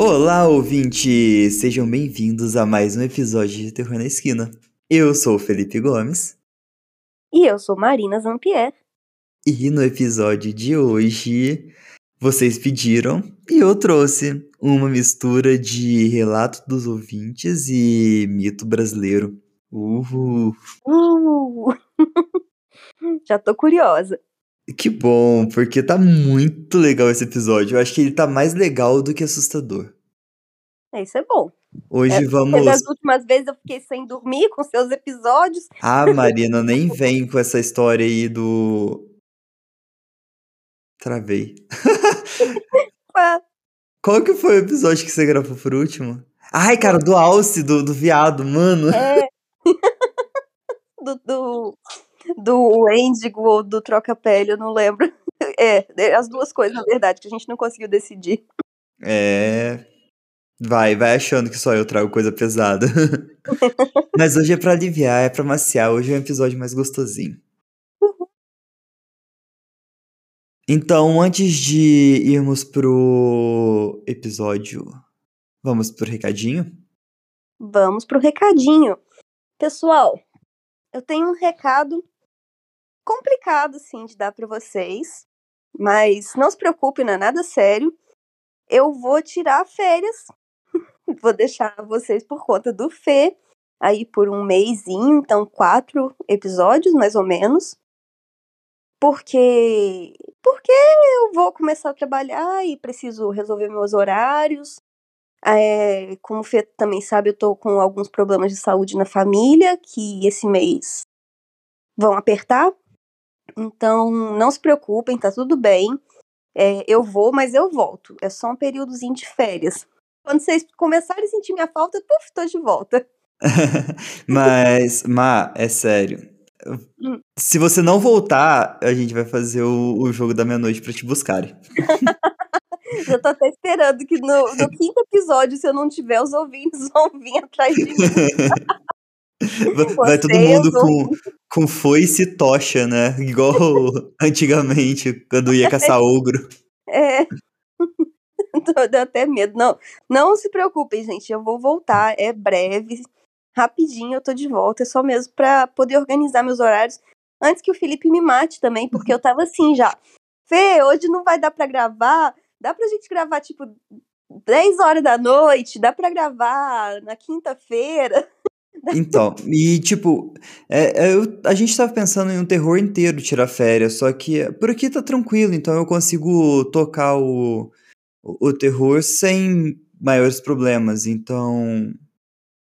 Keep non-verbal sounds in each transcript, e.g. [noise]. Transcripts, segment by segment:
Olá, ouvintes! Sejam bem-vindos a mais um episódio de Terror na Esquina. Eu sou o Felipe Gomes E eu sou Marina Zampier. e no episódio de hoje vocês pediram e eu trouxe uma mistura de relato dos ouvintes e mito brasileiro. Uhul! Uh! [laughs] Já tô curiosa. Que bom, porque tá muito legal esse episódio. Eu acho que ele tá mais legal do que assustador. É, Isso é bom. Hoje É, vamos. das últimas vezes eu fiquei sem dormir com seus episódios. Ah, Marina, nem vem com essa história aí do. Travei. [laughs] Qual que foi o episódio que você gravou por último? Ai, cara, do Alce, do, do viado, mano. É. [laughs] [laughs] do, do, do Índigo ou do Troca-Pele, eu não lembro. [laughs] É, é, as duas coisas, na verdade, que a gente não conseguiu decidir. É. Vai, vai achando que só eu trago coisa pesada. [laughs] Mas hoje é pra aliviar, é pra maciar. Hoje é um episódio mais gostosinho. Então, antes de irmos pro episódio, vamos pro recadinho? Vamos pro recadinho. Pessoal, eu tenho um recado complicado, assim, de dar para vocês. Mas não se preocupe, não é nada sério. Eu vou tirar férias. [laughs] vou deixar vocês por conta do Fê. Aí por um mêsinho, então quatro episódios, mais ou menos. Porque. Porque eu vou começar a trabalhar e preciso resolver meus horários. É, como o Fê também sabe, eu tô com alguns problemas de saúde na família, que esse mês vão apertar. Então, não se preocupem, tá tudo bem. É, eu vou, mas eu volto. É só um períodozinho de férias. Quando vocês começarem a sentir minha falta, puf, tô de volta. [laughs] Mas, Ma, é sério. Hum. Se você não voltar, a gente vai fazer o, o jogo da meia-noite pra te buscarem. [laughs] Já tô até esperando que no, no quinto episódio, se eu não tiver, os ouvintes [laughs] vão vir atrás de mim. Vai- todo mundo com, com foice e tocha, né? Igual [laughs] antigamente, quando ia caçar ogro. É. [laughs] Deu até medo. Não, não se preocupem, gente. Eu vou voltar. É breve. Rapidinho eu tô de volta. É só mesmo pra poder organizar meus horários. Antes que o Felipe me mate também, porque eu tava assim já. Fê, hoje não vai dar pra gravar. Dá pra gente gravar, tipo, 10 horas da noite. Dá pra gravar na quinta-feira. Então, e tipo, é, é, eu- a gente tava pensando em um terror inteiro tirar férias, só que por aqui tá tranquilo, então eu consigo tocar o, o, o terror sem maiores problemas. Então,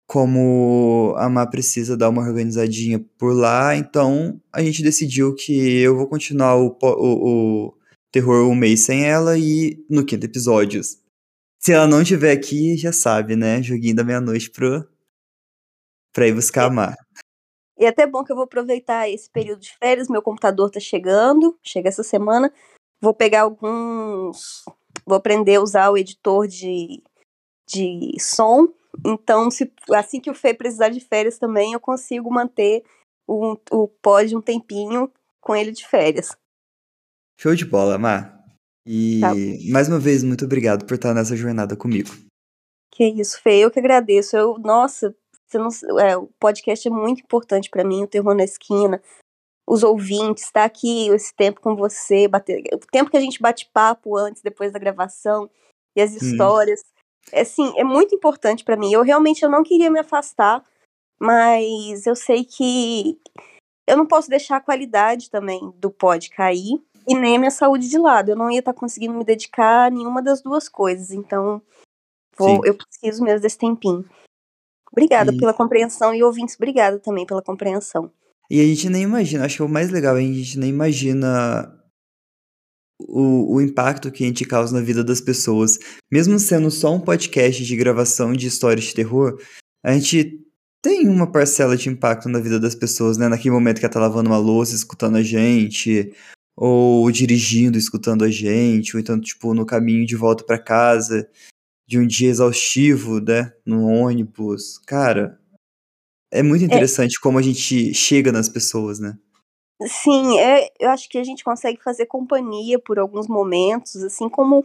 como a Má precisa dar uma organizadinha por lá, então a gente decidiu que eu vou continuar o, o, o terror um mês sem ela e no quinto episódio. Se ela não estiver aqui, já sabe, né? Joguinho da meia-noite pro, pra ir buscar a Má. E é até bom que eu vou aproveitar esse período de férias. Meu computador tá chegando, chega essa semana. Vou pegar alguns. Vou aprender a usar o editor de, de som. Então, se, assim que o Fê precisar de férias também, eu consigo manter o, o pod um tempinho com ele de férias. Show de bola, Má. E Tá. mais uma vez, muito obrigado por estar nessa jornada comigo. Que isso, Fê, eu que agradeço. Eu, nossa, você não, é, o podcast é muito importante pra mim, o Terror na Esquina. Os ouvintes, estar aqui esse tempo com você, bater, o tempo que a gente bate papo antes, depois da gravação, e as histórias. É assim, é muito importante pra mim. Eu realmente eu não queria me afastar, mas eu sei que eu não posso deixar a qualidade também do pod cair e nem a minha saúde de lado. Eu não ia estar conseguindo me dedicar a nenhuma das duas coisas. Então, Vou, eu preciso mesmo desse tempinho. Obrigada E- pela compreensão e ouvintes, obrigada também pela compreensão. E a gente nem imagina, acho que o mais legal é a gente nem imagina o, o impacto que a gente causa na vida das pessoas. Mesmo sendo só um podcast de gravação de histórias de terror, a gente tem uma parcela de impacto na vida das pessoas, né? Naquele momento que ela tá lavando uma louça, escutando a gente, ou dirigindo, escutando a gente, ou então, tipo, no caminho de volta pra casa, de um dia exaustivo, né? No ônibus. Cara, é muito interessante como a gente chega nas pessoas, né? Sim, é, eu acho que a gente consegue fazer companhia por alguns momentos, assim como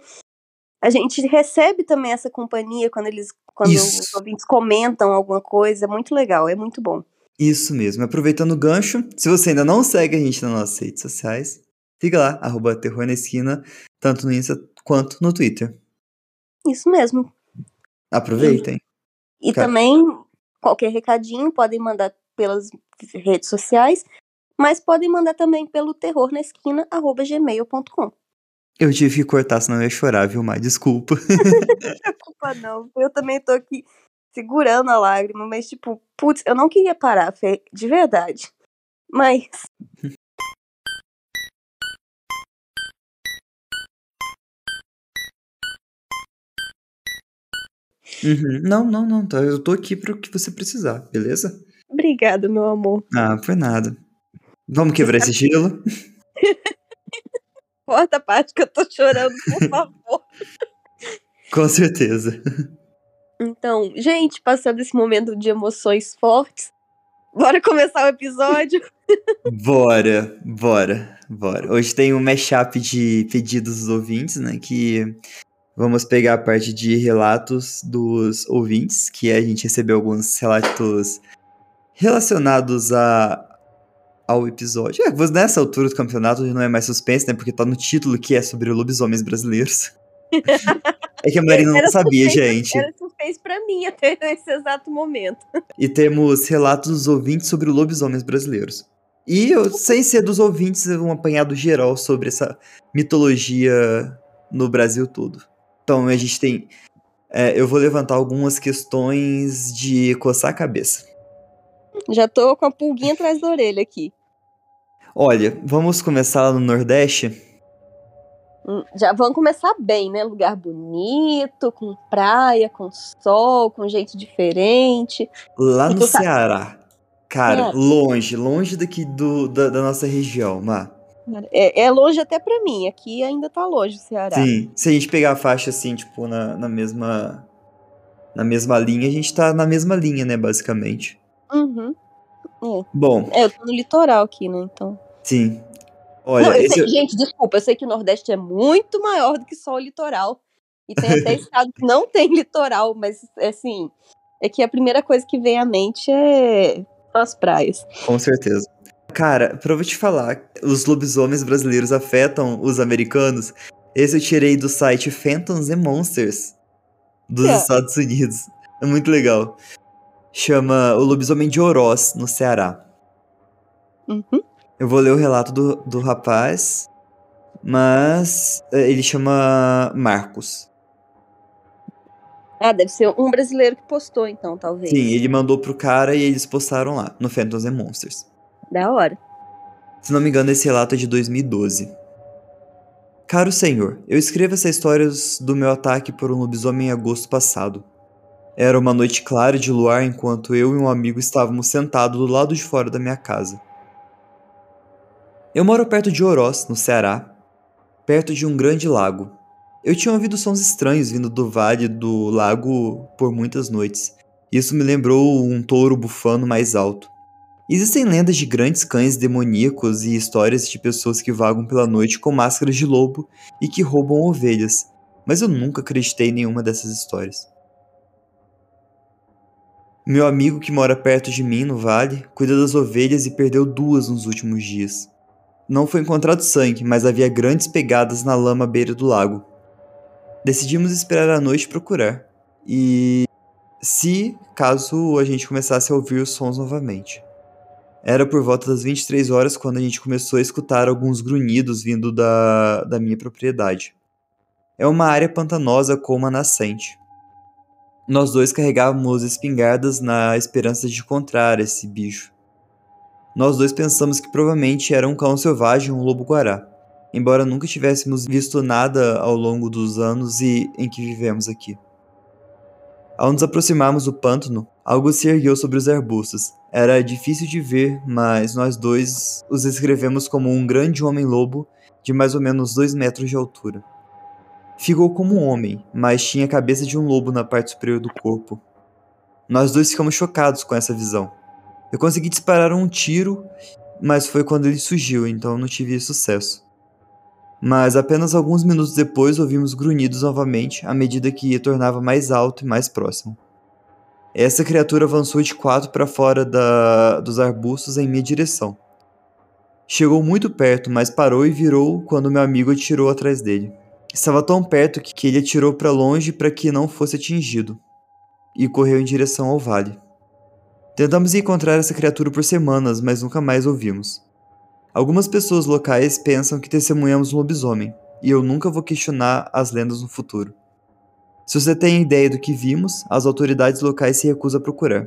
a gente recebe também essa companhia quando eles quando Isso. os ouvintes comentam alguma coisa, é muito legal, é muito bom. Isso mesmo. Aproveitando o gancho, se você ainda não segue a gente nas nossas redes sociais, siga lá, arroba Terror na Esquina, tanto no Insta quanto no Twitter. Isso mesmo. Aproveitem. E Cara. também qualquer recadinho podem mandar pelas redes sociais, mas podem mandar também pelo terrornaesquina@gmail.com. Eu tive que cortar, senão eu ia chorar, viu, Mai? Desculpa. [laughs] Desculpa não, eu também tô aqui segurando a lágrima, mas tipo, putz, eu não queria parar, Fê, de verdade. Mas [laughs] Uhum. Não, não, não. Tá. Eu tô aqui pro que você precisar, beleza? obrigada, meu amor. Ah, foi nada. Vamos quebrar esse gelo? [laughs] Corta a parte que eu tô chorando, por favor. [laughs] Com certeza. Então, gente, passando esse momento de emoções fortes, bora começar o episódio. [laughs] Bora, bora, bora. Hoje tem um mashup de pedidos dos ouvintes, né? Que vamos pegar a parte de relatos dos ouvintes, que a gente recebeu alguns relatos relacionados a, ao episódio. É, nessa altura do campeonato não é mais suspense, né? Porque tá no título que é sobre lobisomens brasileiros. [laughs] é que a Marina não sabia, suspense- gente. Era suspense pra mim até [laughs] esse exato momento. E temos relatos dos ouvintes sobre lobisomens brasileiros. E eu, sem ser dos ouvintes, um apanhado geral sobre essa mitologia no Brasil todo. Então a gente tem. é, eu vou levantar algumas questões de coçar a cabeça. Já tô com a pulguinha atrás da orelha aqui. Olha, vamos começar lá no Nordeste. Hum, Já vamos começar bem, né? Lugar bonito, com praia, com sol, com gente diferente. Lá no. Ceará. Cara, É. longe, longe daqui do, da, da nossa região, Má. É, é longe até pra mim. Aqui ainda tá longe o Ceará. Sim, se a gente pegar a faixa assim, tipo, na, na mesma. Na mesma linha, a gente tá na mesma linha, né, basicamente. Uhum. Bom, É, eu tô no litoral aqui, né? Então. sim. Olha, Não, eu esse- sei- gente, desculpa, eu sei que o Nordeste é muito maior do que só o litoral. E tem até [laughs] estado que não tem litoral, mas assim, é que a primeira coisa que vem à mente é as praias. com certeza. Cara, pra eu te falar, os lobisomens brasileiros afetam os americanos. Esse eu tirei do site Phantoms and Monsters dos É. Estados Unidos. É muito legal. Chama O Lobisomem de Oroz, no Ceará. Uhum. Eu vou ler o relato do, do rapaz, mas é, ele chama Marcos. Ah, deve ser um brasileiro que postou, então, talvez. Sim, ele mandou pro cara e eles postaram lá, no Phantoms and Monsters. Da hora. Se não me engano, esse relato é de 2012. Caro senhor, eu escrevo essa história do meu ataque por um lobisomem em agosto passado. Era uma noite clara de luar enquanto eu e um amigo estávamos sentados do lado de fora da minha casa. Eu moro perto de Oroz, no Ceará, perto de um grande lago. Eu tinha ouvido sons estranhos vindo do vale do lago por muitas noites. Isso me lembrou um touro bufando mais alto. Existem lendas de grandes cães demoníacos e histórias de pessoas que vagam pela noite com máscaras de lobo e que roubam ovelhas, mas eu nunca acreditei em nenhuma dessas histórias. Meu amigo que mora perto de mim no vale cuida das ovelhas e perdeu duas nos últimos dias. Não foi encontrado sangue, mas havia grandes pegadas na lama à beira do lago. Decidimos esperar a noite procurar. E se caso a gente começasse a ouvir os sons novamente. Era por volta das 23 horas quando a gente começou a escutar alguns grunhidos vindo da, da minha propriedade. É uma área pantanosa com uma nascente. Nós dois carregávamos espingardas na esperança de encontrar esse bicho. Nós dois pensamos que provavelmente era um cão selvagem ou um lobo-guará, embora nunca tivéssemos visto nada ao longo dos anos e em que vivemos aqui. Ao nos aproximarmos do pântano, algo se ergueu sobre os arbustos. Era difícil de ver, mas nós dois os descrevemos como um grande homem-lobo de mais ou menos dois metros de altura. Ficou como um homem, mas tinha a cabeça de um lobo na parte superior do corpo. Nós dois ficamos chocados com essa visão. Eu consegui disparar um tiro, mas foi quando ele surgiu, então não tive sucesso. Mas apenas alguns minutos depois ouvimos grunhidos novamente à medida que tornava mais alto e mais próximo. Essa criatura avançou de quatro para fora da, dos arbustos em minha direção. Chegou muito perto, mas parou e virou quando meu amigo atirou atrás dele. Estava tão perto que ele atirou para longe para que não fosse atingido e correu em direção ao vale. Tentamos encontrar essa criatura por semanas, mas nunca mais ouvimos. Algumas pessoas locais pensam que testemunhamos um lobisomem, e eu nunca vou questionar as lendas no futuro. Se você tem ideia do que vimos, as autoridades locais se recusam a procurar.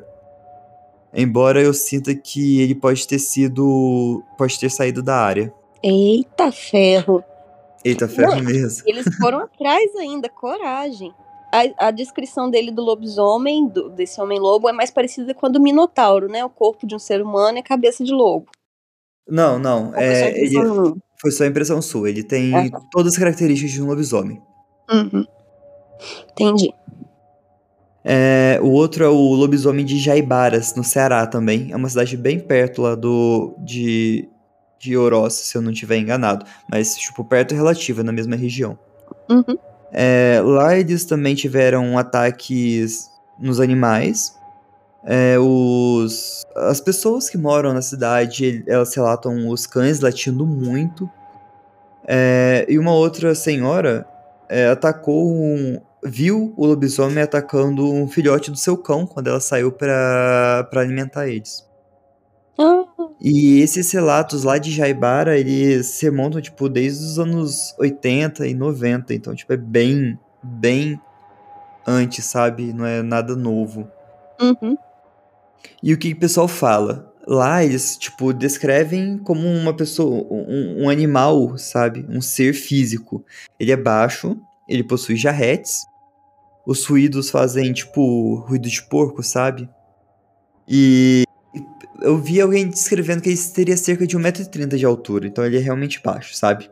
Embora eu sinta que ele pode ter sido. pode ter saído da área. Eita ferro! Eita ferro Não, mesmo. Eles foram [laughs] atrás ainda, coragem. A, a, descrição dele do lobisomem, do, desse homem-lobo, é mais parecida com a do Minotauro, né? O corpo de um ser humano e a cabeça de lobo. Não, não. É, ele, foi só a impressão sua. Ele tem é. todas as características de um lobisomem. Uhum. Entendi. É, o outro é o lobisomem de Jaibaras, no Ceará também. É uma cidade bem perto lá do de, de Oroz, se eu não estiver enganado. Mas, tipo, perto relativa, na mesma região. Uhum. É, lá eles também tiveram ataques nos animais. É, os, as pessoas que moram na cidade, elas relatam os cães latindo muito. É, e uma outra senhora é, atacou um, viu o lobisomem atacando um filhote do seu cão quando ela saiu para alimentar eles. Ah. E esses relatos lá de Jaibara, eles se remontam, tipo, desde os anos 80 e 90. Então, tipo, é bem, bem antes, sabe? Não é nada novo. Uhum. E o que o pessoal fala? Lá eles, tipo, descrevem como uma pessoa, um, um animal, sabe? Um ser físico. Ele é baixo, ele possui jarretes, os ruídos fazem, tipo, ruído de porco, sabe? E eu vi alguém descrevendo que ele teria cerca de 1,30m de altura, então ele é realmente baixo, sabe?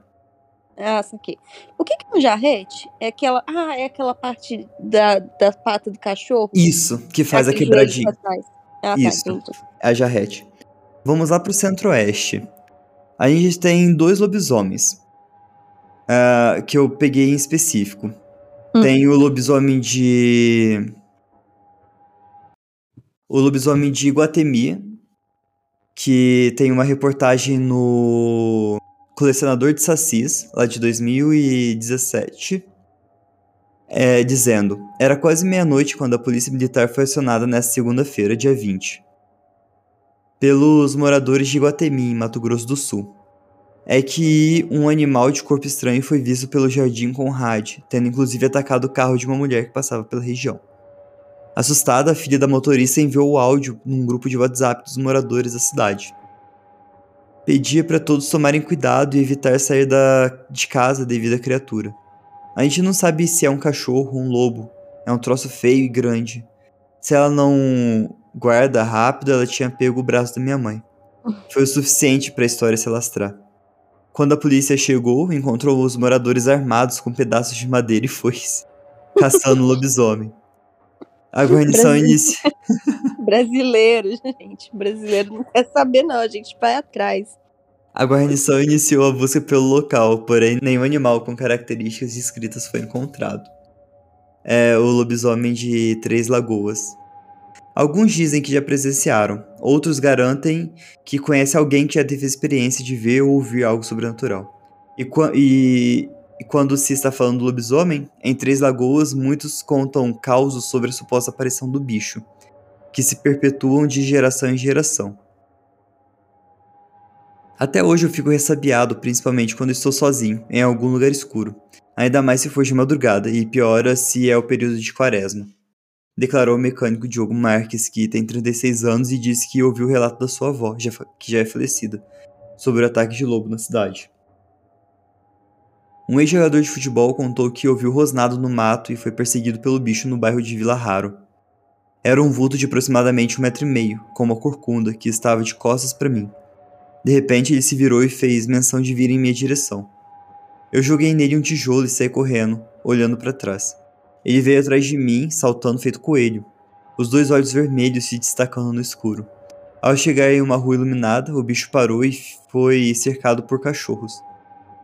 Ah, aqui. O que, que é um jarrete? É aquela. Ah, é aquela parte da, da pata do cachorro? Isso, que faz a quebradinha. Ah, tá, Isso, tá, é a jarrete. Vamos lá pro centro-oeste. A gente tem dois lobisomens. Uh, que eu peguei em específico. Hum. Tem o lobisomem de. O lobisomem de Guatemi, que tem uma reportagem no Colecionador de Sacis, lá de 2017, é, dizendo: Era quase meia-noite quando a polícia militar foi acionada nesta segunda-feira, dia 20, pelos moradores de Guatemi, em Mato Grosso do Sul é que um animal de corpo estranho foi visto pelo Jardim Conrad, tendo inclusive atacado o carro de uma mulher que passava pela região. Assustada, a filha da motorista enviou o áudio num grupo de WhatsApp dos moradores da cidade. Pedia para todos tomarem cuidado e evitar sair da, de casa devido à criatura. A gente não sabe se é um cachorro ou um lobo. É um troço feio e grande. Se ela não guarda rápido, ela tinha pego o braço da minha mãe. [laughs] Foi o suficiente para a história se alastrar. Quando a polícia chegou, encontrou os moradores armados com pedaços de madeira e foice, [laughs] caçando lobisomem. A guarnição inicia. [laughs] Brasileiro, gente. Brasileiro não quer saber, não. A gente vai atrás. A guarnição iniciou a busca pelo local, porém nenhum animal com características descritas foi encontrado. É o lobisomem de Três Lagoas. Alguns dizem que já presenciaram, outros garantem que conhece alguém que já teve experiência de ver ou ouvir algo sobrenatural. E, e, e quando se está falando do lobisomem, em Três Lagoas muitos contam causos sobre a suposta aparição do bicho, que se perpetuam de geração em geração. Até hoje eu fico ressabiado, principalmente quando estou sozinho, em algum lugar escuro, ainda mais se for de madrugada, e piora se é o período de quaresma declarou o mecânico Diogo Marques, que tem 36 anos e disse que ouviu o relato da sua avó, que já é falecida, sobre o ataque de lobo na cidade. Um ex-jogador de futebol contou que ouviu rosnado no mato e foi perseguido pelo bicho no bairro de Vila Raro. Era um vulto de aproximadamente um metro e meio, com uma corcunda, que estava de costas para mim. De repente ele se virou e fez menção de vir em minha direção. Eu joguei nele um tijolo e saí correndo, olhando para trás. Ele veio atrás de mim, saltando feito coelho, os dois olhos vermelhos se destacando no escuro. Ao chegar em uma rua iluminada, o bicho parou e foi cercado por cachorros.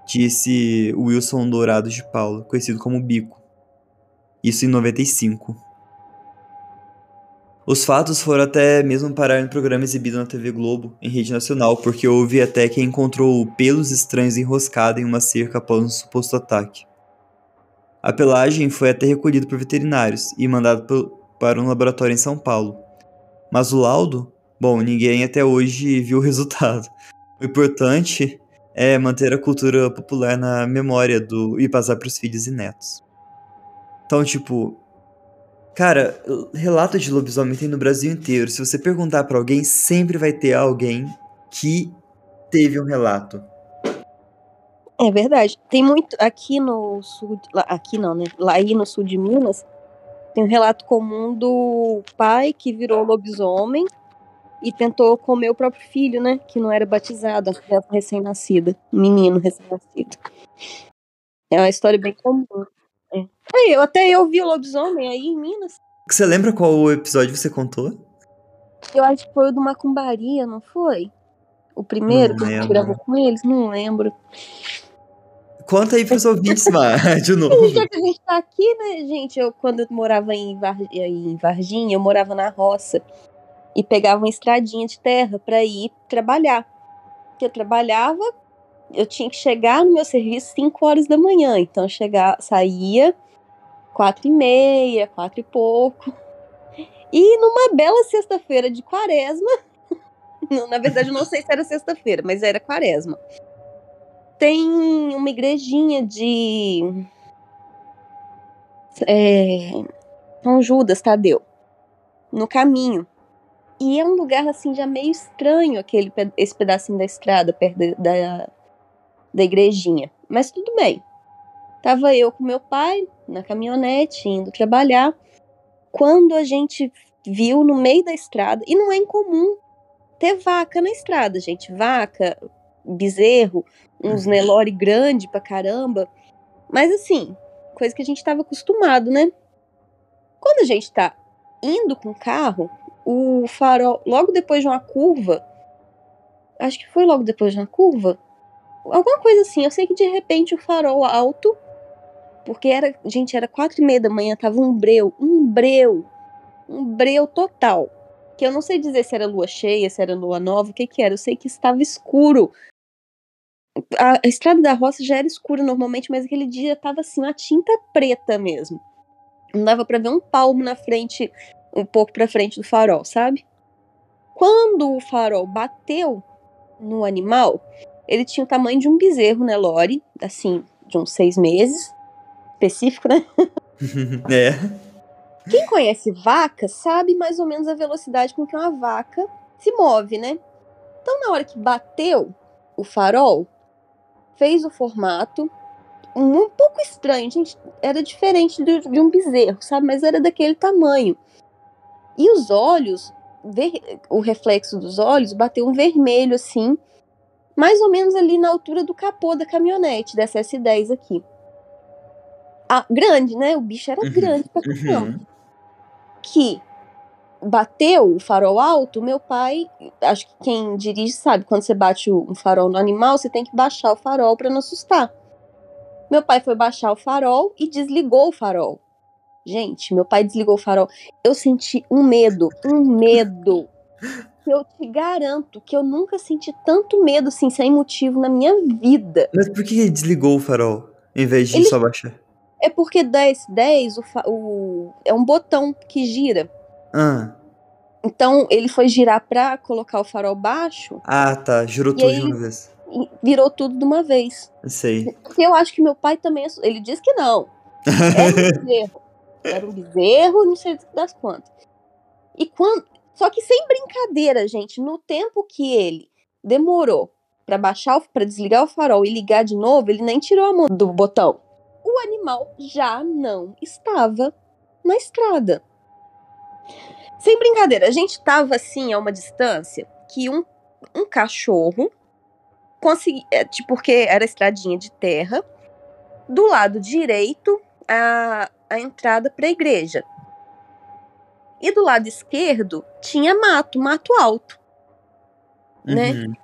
disse Wilson Dourado de Paula, conhecido como Bico. Isso em 95. Os fatos foram até mesmo parar em programa exibido na TV Globo, em rede nacional, porque houve até quem encontrou pelos estranhos enroscados em uma cerca após um suposto ataque. A pelagem foi até recolhida por veterinários e mandada para um laboratório em São Paulo. Mas o laudo? Bom, ninguém até hoje [laughs] viu o resultado. O importante é manter a cultura popular na memória do e passar para os filhos e netos. Então, tipo, Cara, relato de lobisomem tem no Brasil inteiro. Se você perguntar para alguém, sempre vai ter alguém que teve um relato. É verdade. Tem muito aqui no sul, aqui não, né? Lá aí no sul de Minas, tem um relato comum do pai que virou lobisomem e tentou comer o próprio filho, né? Que não era batizado, a criança recém-nascida, menino recém-nascido. É uma história bem comum. É. é. eu até eu vi o lobisomem aí em Minas. Você lembra qual episódio você contou? Eu acho que foi o do Macumbaria, não foi? O primeiro não que a gente gravou com eles? Não lembro. Conta aí pros ouvintes, Mar, [laughs] [laughs] de novo. Já que a gente tá aqui, né, gente? Eu, quando eu morava em, Var... em Varginha, eu morava na roça. E pegava uma estradinha de terra para ir trabalhar. Porque eu trabalhava eu tinha que chegar no meu serviço 5 horas da manhã. Então eu chegar, saía quatro e meia, quatro e pouco. E numa bela sexta-feira de quaresma, [laughs] na verdade eu não sei se era sexta-feira, mas era quaresma. Tem uma igrejinha de é, São Judas Tadeu no caminho. E é um lugar assim já meio estranho aquele esse pedacinho da estrada perto da, da igrejinha. Mas tudo bem. Tava eu com meu pai na caminhonete indo trabalhar. Quando a gente viu no meio da estrada, e não é incomum ter vaca na estrada, gente. Vaca, bezerro, uns uhum. Nelore grande pra caramba. Mas assim, coisa que a gente tava acostumado, né? Quando a gente tá indo com o carro, o farol, logo depois de uma curva, acho que foi logo depois de uma curva, Alguma coisa assim. Eu sei que de repente o farol alto. Porque era. Gente, era quatro e meia da manhã, tava um breu. Um breu. Um breu total. Que eu não sei dizer se era lua cheia, se era lua nova, o que que era. Eu sei que estava escuro. A, a estrada da roça já era escura normalmente, mas aquele dia tava assim, uma tinta preta mesmo. Não dava para ver um palmo na frente, um pouco pra frente do farol, sabe? Quando o farol bateu no animal, ele tinha o tamanho de um bezerro, né, Lore? Assim, de uns seis meses. Específico, né? [laughs] [laughs] é. Quem conhece vaca sabe mais ou menos a velocidade com que uma vaca se move, né? Então, na hora que bateu o farol, fez o formato um, pouco estranho, gente. Era diferente de, de um bezerro, sabe? Mas era daquele tamanho. E os olhos, ver, o reflexo dos olhos bateu um vermelho assim, mais ou menos ali na altura do capô da caminhonete, dessa S10 aqui. Ah, grande, né? O bicho era uhum, grande pra caramba. Uhum. Que bateu o farol alto, meu pai, acho que quem dirige sabe, quando você bate um farol no animal, você tem que baixar o farol para não assustar. Meu pai foi baixar o farol e desligou o farol. Gente, meu pai desligou o farol. Eu senti um medo, um medo [laughs] eu te garanto que eu nunca senti tanto medo assim, sem motivo na minha vida. Mas por que ele desligou o farol em vez de ele... só baixar? É porque 10, 10 o, fa... o... é um botão que gira. Ah. Então ele foi girar pra colocar o farol baixo. Ah, tá. Girou tudo de uma vez. Virou tudo de uma vez. Sei. Eu acho que meu pai também. Ele disse que não. Era um [laughs] bezerro. Era um bezerro, não sei das quantas. E quando. Só que sem brincadeira, gente, no tempo que ele demorou para baixar, para desligar o farol e ligar de novo, ele nem tirou a mão do botão. O animal já não estava na estrada. Sem brincadeira, a gente tava assim a uma distância que um, um cachorro conseguia, é, tipo, porque era estradinha de terra, do lado direito a, a entrada para a igreja. E do lado esquerdo tinha mato, mato alto. Né? Uhum.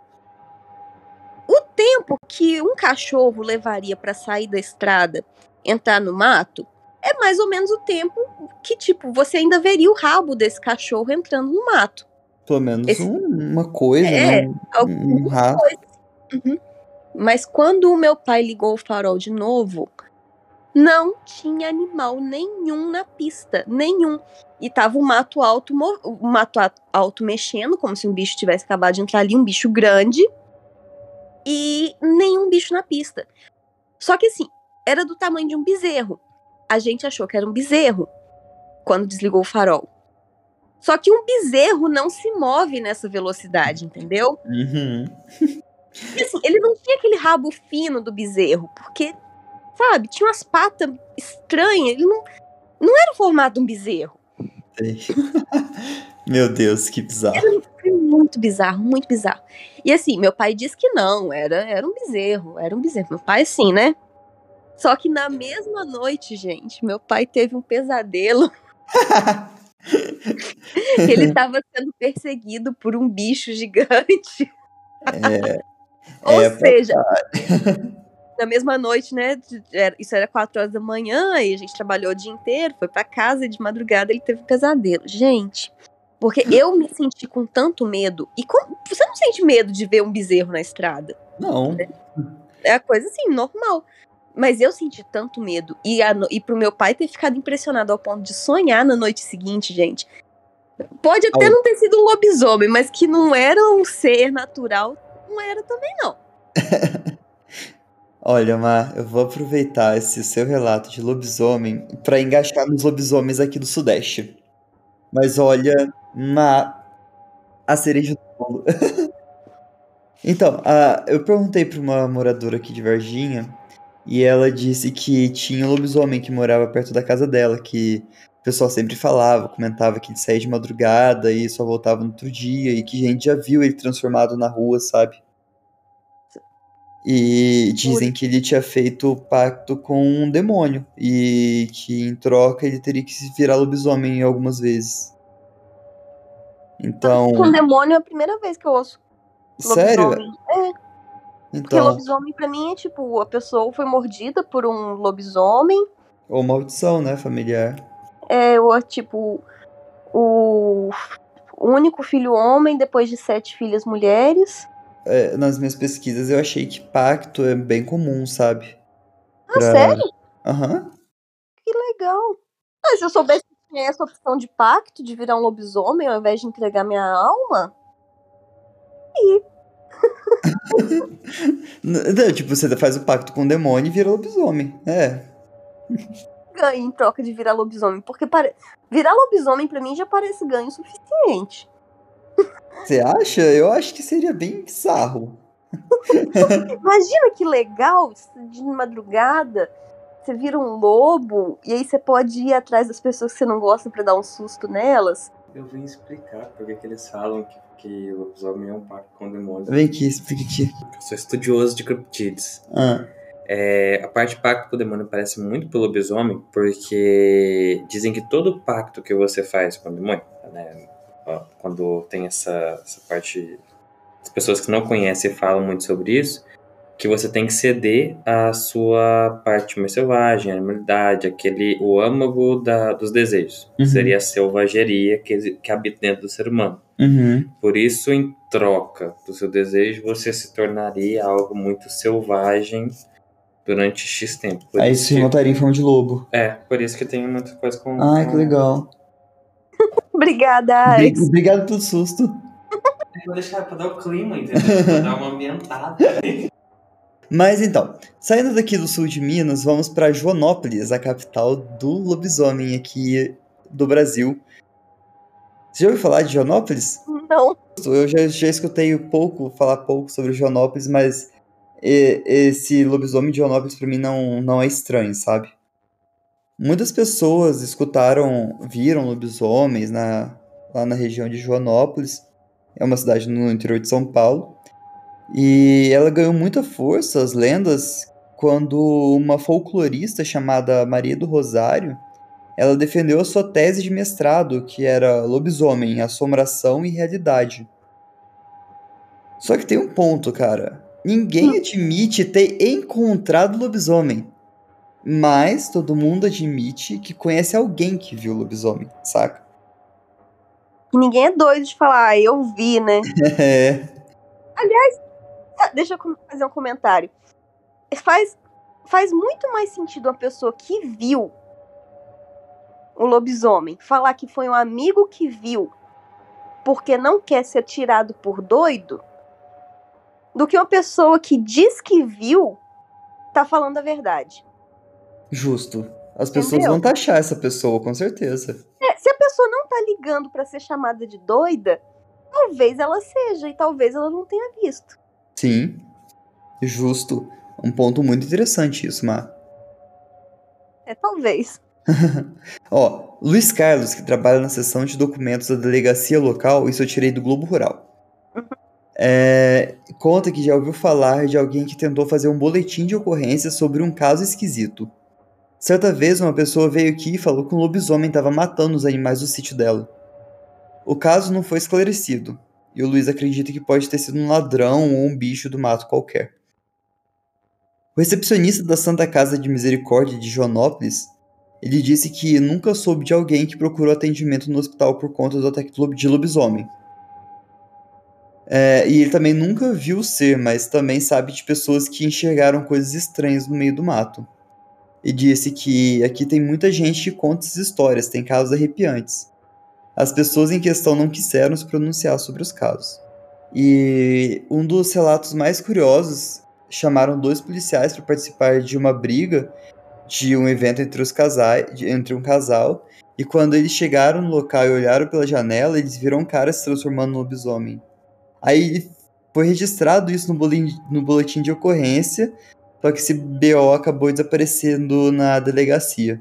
O tempo que um cachorro levaria para sair da estrada, entrar no mato, é mais ou menos o tempo que, tipo, você ainda veria o rabo desse cachorro entrando no mato. Pelo menos Esse... uma coisa, é, né? Um, um rabo. Uhum. Mas quando o meu pai ligou o farol de novo, não tinha animal nenhum na pista, nenhum. E tava o mato alto, o mato alto mexendo, como se um bicho tivesse acabado de entrar ali, um bicho grande, e nenhum bicho na pista. Só que assim, era do tamanho de um bezerro. A gente achou que era um bezerro quando desligou o farol. Só que um bezerro não se move nessa velocidade, entendeu? Uhum. E, assim, ele não tinha aquele rabo fino do bezerro, porque sabe? Tinha umas patas estranhas. Ele não, não era o formato de um bezerro. [laughs] Meu Deus, que bizarro. Era muito bizarro, muito bizarro. E assim, meu pai disse que não, era, era um bezerro, era um bezerro. Meu pai, sim, né? Só que na mesma noite, gente, meu pai teve um pesadelo. [laughs] ele estava sendo perseguido por um bicho gigante. É, Ou é seja, na mesma noite, né? Isso era quatro horas da manhã e a gente trabalhou o dia inteiro, foi para casa e de madrugada ele teve um pesadelo. Gente, porque [laughs] eu me senti com tanto medo. E com, você não sente medo de ver um bezerro na estrada? Não. É, a coisa assim, normal. Mas eu senti tanto medo. E, a, e pro meu pai ter ficado impressionado ao ponto de sonhar na noite seguinte, gente. Pode até não ter sido um lobisomem, mas que não era um ser natural, não era também, não. [laughs] Olha, Mar, eu vou aproveitar esse seu relato de lobisomem para engaixar nos lobisomens aqui do Sudeste. Mas olha, Mar, a cereja do bolo. [laughs] então, a, eu perguntei para uma moradora aqui de Varginha e ela disse que tinha um lobisomem que morava perto da casa dela, que o pessoal sempre falava, comentava que ele saía de madrugada e só voltava no outro dia e que a gente já viu ele transformado na rua, sabe? E dizem que ele tinha feito pacto com um demônio. E que em troca ele teria que se virar lobisomem algumas vezes. Então. Com demônio é a primeira vez que eu ouço. Sério? É. Então... Porque lobisomem pra mim é tipo, a pessoa foi mordida por um lobisomem. Ou maldição, né, familiar. É, ou tipo, o único filho homem depois de sete filhas mulheres é, nas minhas pesquisas eu achei que pacto é bem comum, sabe? Ah, pra... sério? Aham. Uhum. Que legal. Ah, se eu soubesse que tinha essa opção de pacto, de virar um lobisomem ao invés de entregar minha alma. E. [laughs] Não, tipo, você faz o pacto com o demônio e vira lobisomem. É. Ganho em troca de virar lobisomem. Porque pare... virar lobisomem para mim já parece ganho suficiente. Você acha? Eu acho que seria bem bizarro. Imagina que legal, de madrugada, você vira um lobo e aí você pode ir atrás das pessoas que você não gosta para dar um susto nelas. Eu vim explicar porque que eles falam que, que o lobisomem é um pacto com demônios. Vem aqui, explica aqui. Eu sou estudioso de criptides. Ah. É, a parte pacto com o demônio parece muito pelo lobisomem, porque dizem que todo pacto que você faz com o demônio, né, quando tem essa, essa parte. As pessoas que não conhecem falam muito sobre isso, que você tem que ceder a sua parte mais selvagem, a animalidade, aquele, o âmago da, dos desejos. Uhum. Seria a selvageria que, que habita dentro do ser humano. Uhum. Por isso, em troca do seu desejo, você se tornaria algo muito selvagem durante X tempo. Por Aí isso se montaria em forma de lobo. É, por isso que tem muita coisa com. Ai, com... que legal. [laughs] Obrigada, Alex. Obrigado pelo susto. Vou deixar pra dar o clima, entendeu? Pra dar uma ambientada. [laughs] Mas então, saindo daqui do sul de Minas, vamos para Joanópolis, a capital do lobisomem aqui do Brasil. Você já ouviu falar de Joanópolis? Não. Eu já, já escutei pouco, falar pouco sobre Joanópolis, mas esse lobisomem de Joanópolis para mim não, não é estranho, sabe? Muitas pessoas escutaram, viram lobisomens na, lá na região de Joanópolis, é uma cidade no interior de São Paulo, e ela ganhou muita força, as lendas, quando uma folclorista chamada Maria do Rosário, ela defendeu a sua tese de mestrado, que era lobisomem, assombração e realidade. Só que tem um ponto, cara. ninguém admite ter encontrado lobisomem. Mas todo mundo admite que conhece alguém que viu lobisomem, saca? Ninguém é doido de falar, ah, eu vi, né? [laughs] É. Aliás, deixa eu fazer um comentário. Faz, faz muito mais sentido uma pessoa que viu o lobisomem falar que foi um amigo que viu porque não quer ser tirado por doido do que uma pessoa que diz que viu tá falando a verdade. Justo. As pessoas Entendeu? vão taxar essa pessoa, com certeza. É, se a pessoa não tá ligando para ser chamada de doida, talvez ela seja e talvez ela não tenha visto. Sim. Justo. Um ponto muito interessante isso, Mar. É, talvez. [laughs] Ó, Luiz Carlos, que trabalha na seção de documentos da delegacia local, isso eu tirei do Globo Rural. Uhum. É, conta que já ouviu falar de alguém que tentou fazer um boletim de ocorrência sobre um caso esquisito. Certa vez, uma pessoa veio aqui e falou que um lobisomem estava matando os animais do sítio dela. O caso não foi esclarecido, e o Luiz acredita que pode ter sido um ladrão ou um bicho do mato qualquer. O recepcionista da Santa Casa de Misericórdia de Joanópolis ele disse que nunca soube de alguém que procurou atendimento no hospital por conta do ataque de lobisomem. É, e ele também nunca viu o ser, mas também sabe de pessoas que enxergaram coisas estranhas no meio do mato. E disse que aqui tem muita gente que conta essas histórias, tem casos arrepiantes. As pessoas em questão não quiseram se pronunciar sobre os casos. E um dos relatos mais curiosos chamaram dois policiais para participar de uma briga de um evento entre os casais, entre um casal, e quando eles chegaram no local e olharam pela janela, eles viram um cara se transformando no lobisomem. Aí foi registrado isso no boletim, no boletim de ocorrência, só que esse BO acabou desaparecendo na delegacia.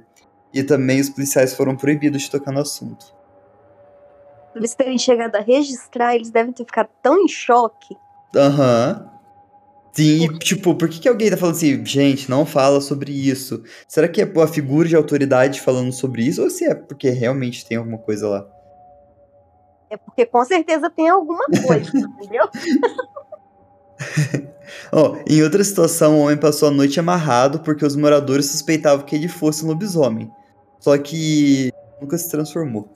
E também os policiais foram proibidos de tocar no assunto. Eles terem chegado a registrar, eles devem ter ficado tão em choque. Aham. Uhum. Sim, e, tipo, por que, que alguém tá falando assim, gente, não fala sobre isso? Será que é a figura de autoridade falando sobre isso ou se é porque realmente tem alguma coisa lá? É porque com certeza tem alguma coisa, [laughs] entendeu? [laughs] oh, em outra situação, o homem passou a noite amarrado porque os moradores suspeitavam que ele fosse um lobisomem. Só que nunca se transformou.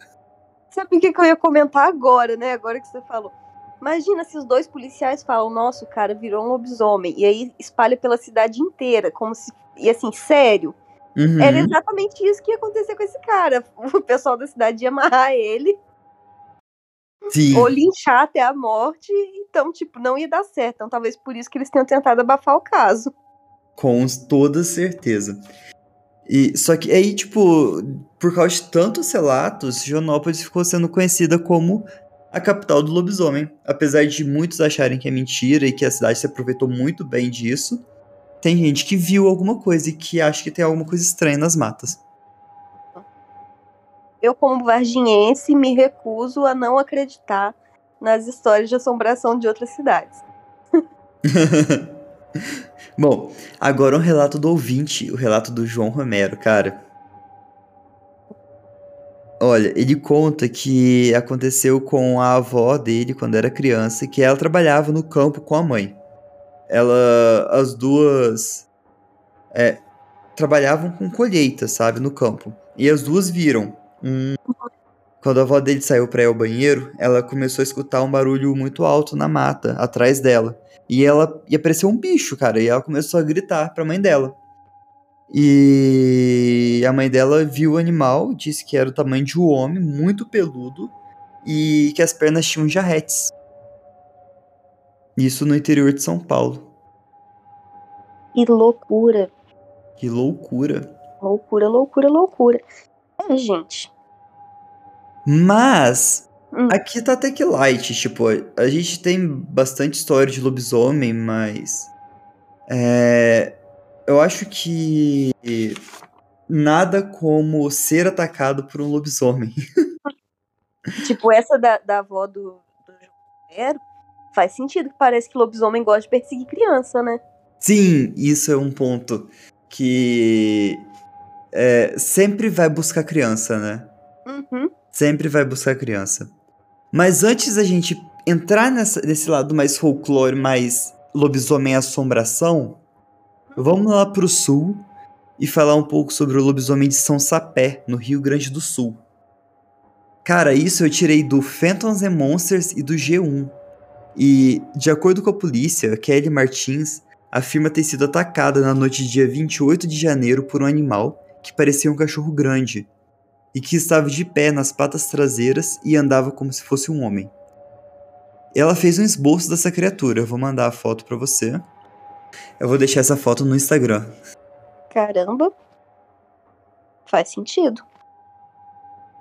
Sabe o que, que eu ia comentar agora, né? Agora que você falou. Imagina se os dois policiais falam, nossa, o cara virou um lobisomem, e aí espalha pela cidade inteira, como se. E assim, sério. Uhum. Era exatamente isso que ia acontecer com esse cara. [laughs] O pessoal da cidade ia amarrar ele. Sim. Ou linchar até a morte. Então, tipo, não ia dar certo. Então, talvez por isso que eles tenham tentado abafar o caso. Com toda certeza. E, só que aí, tipo, por causa de tantos relatos, Jonópolis ficou sendo conhecida como a capital do lobisomem. Apesar de muitos acharem que é mentira e que a cidade se aproveitou muito bem disso, tem gente que viu alguma coisa e que acha que tem alguma coisa estranha nas matas. Eu, como varginhense, me recuso a não acreditar nas histórias de assombração de outras cidades. [laughs] [laughs] Bom, agora um relato do ouvinte, o relato do João Romero, cara. Olha, ele conta que aconteceu com a avó dele quando era criança, que ela trabalhava no campo com a mãe. Ela, as duas é, trabalhavam com colheita, sabe, no campo. E as duas viram um... Quando a avó dele saiu para ir ao banheiro, ela começou a escutar um barulho muito alto na mata, atrás dela. E ela e apareceu um bicho, cara, e ela começou a gritar pra mãe dela. E a mãe dela viu o animal, disse que era o tamanho de um homem, muito peludo, e que as pernas tinham jarretes. Isso no interior de São Paulo. Que loucura. Que loucura. Loucura, loucura, loucura. É, gente. Mas hum. aqui tá até que light, tipo, a gente tem bastante história de lobisomem, mas é, eu acho que nada como ser atacado por um lobisomem. [laughs] tipo, essa da, da avó do, do Romero faz sentido, que parece que lobisomem gosta de perseguir criança, né? Sim, isso é um ponto que é, sempre vai buscar criança, né? Sempre vai buscar criança. Mas antes da gente entrar nessa, nesse lado mais folclore, mais lobisomem assombração, vamos lá pro sul e falar um pouco sobre o lobisomem de São Sapé, no Rio Grande do Sul. Cara, isso eu tirei do Phantoms and Monsters e do G1. E, de acordo com a polícia, Kelly Martins afirma ter sido atacada na noite de dia 28 de janeiro por um animal que parecia um cachorro grande e que estava de pé nas patas traseiras e andava como se fosse um homem. Ela fez um esboço dessa criatura, eu vou mandar a foto para você. Eu vou deixar essa foto no Instagram. Caramba. Faz sentido.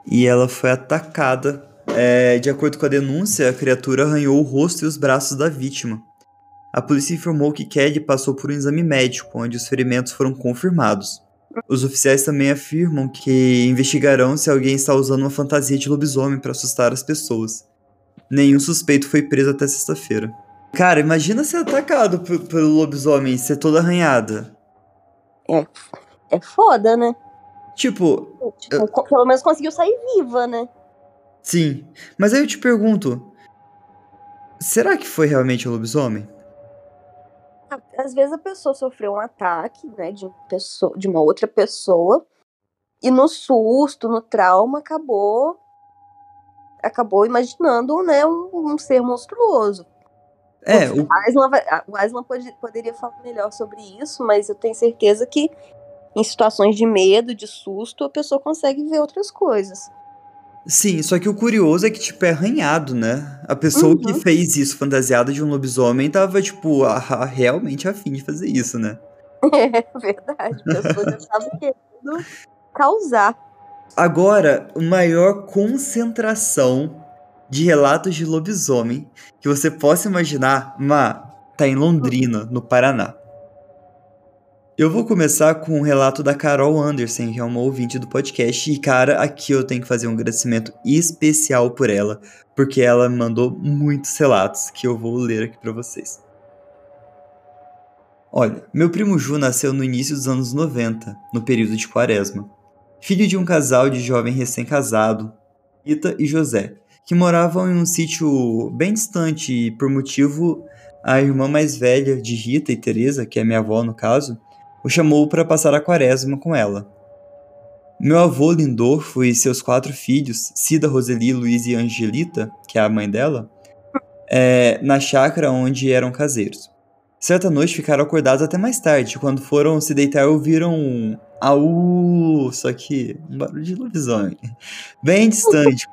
E ela foi atacada é, de acordo com a denúncia, a criatura arranhou o rosto e os braços da vítima. A polícia informou que Kelly passou por um exame médico, onde os ferimentos foram confirmados. Os oficiais também afirmam que investigarão se alguém está usando uma fantasia de lobisomem para assustar as pessoas. Nenhum suspeito foi preso até sexta-feira. Cara, imagina ser atacado pelo lobisomem e ser toda arranhada. É, é foda, né? Tipo. tipo eu... Pelo menos conseguiu sair viva, né? Sim. Mas aí eu te pergunto: será que foi realmente o lobisomem? Às vezes a pessoa sofreu um ataque, né, de, pessoa, de uma outra pessoa, e no susto, no trauma, acabou acabou imaginando, né, um, um ser monstruoso. É, o Aslan, vai, o Aslan pode, poderia falar melhor sobre isso, mas eu tenho certeza que em situações de medo, de susto, a pessoa consegue ver outras coisas. Sim, só que o curioso é que, tipo, é arranhado, né? A pessoa uhum. que fez isso fantasiada de um lobisomem tava, tipo, a, a, realmente afim de fazer isso, né? [laughs] É verdade. A pessoa já querendo causar. Agora, maior concentração de relatos de lobisomem que você possa imaginar, Ma, tá em Londrina, no Paraná. Eu vou começar com um relato da Carol Anderson, que é uma ouvinte do podcast. E, cara, aqui eu tenho que fazer um agradecimento especial por ela, porque ela mandou muitos relatos que eu vou ler aqui para vocês. Olha, meu primo Ju nasceu no início dos anos 90, no período de quaresma. Filho de um casal de jovem recém-casado, Rita e José, que moravam em um sítio bem distante e, por motivo, a irmã mais velha de Rita e Teresa, que é minha avó no caso, o chamou para passar a quaresma com ela. Meu avô Lindorfo e seus quatro filhos, Cida, Roseli, Luiz e Angelita, que é a mãe dela, é, na chácara onde eram caseiros. Certa noite ficaram acordados até mais tarde. Quando foram se deitar, ouviram um au, só que um barulho de lobisomem, bem distante.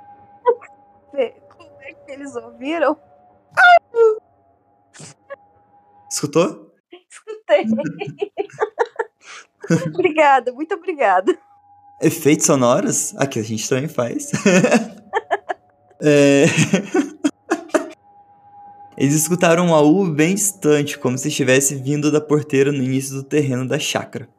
Como é que eles ouviram? Escutou? Escutei. obrigada, muito obrigada. Efeitos sonoros? Aqui a gente também faz. [laughs] é... Eles escutaram um aú bem distante, como se estivesse vindo da porteira no início do terreno da chácara.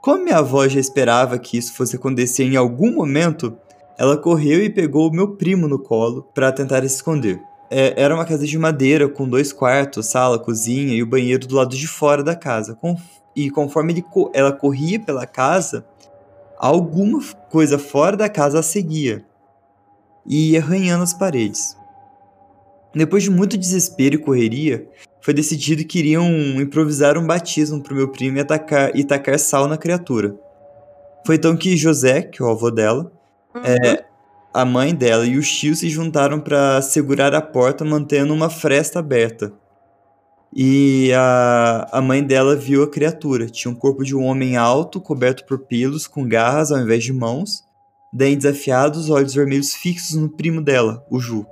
Como minha avó já esperava que isso fosse acontecer em algum momento, ela correu e pegou o meu primo no colo para tentar se esconder. É, era uma casa de madeira com dois quartos, sala, cozinha e o banheiro do lado de fora da casa. Com, e conforme ele, ela corria pela casa, alguma coisa fora da casa a seguia e ia arranhando as paredes. Depois de muito desespero e correria, foi decidido que iriam improvisar um batismo para o meu primo e, atacar, e tacar sal na criatura. Foi então que José, que é o avô dela, uhum. é, a mãe dela e o tio se juntaram para segurar a porta, mantendo uma fresta aberta. E a, a mãe dela viu a criatura. Tinha um corpo de um homem alto, coberto por pelos, com garras ao invés de mãos, dentes afiados, olhos vermelhos fixos no primo dela, o Ju.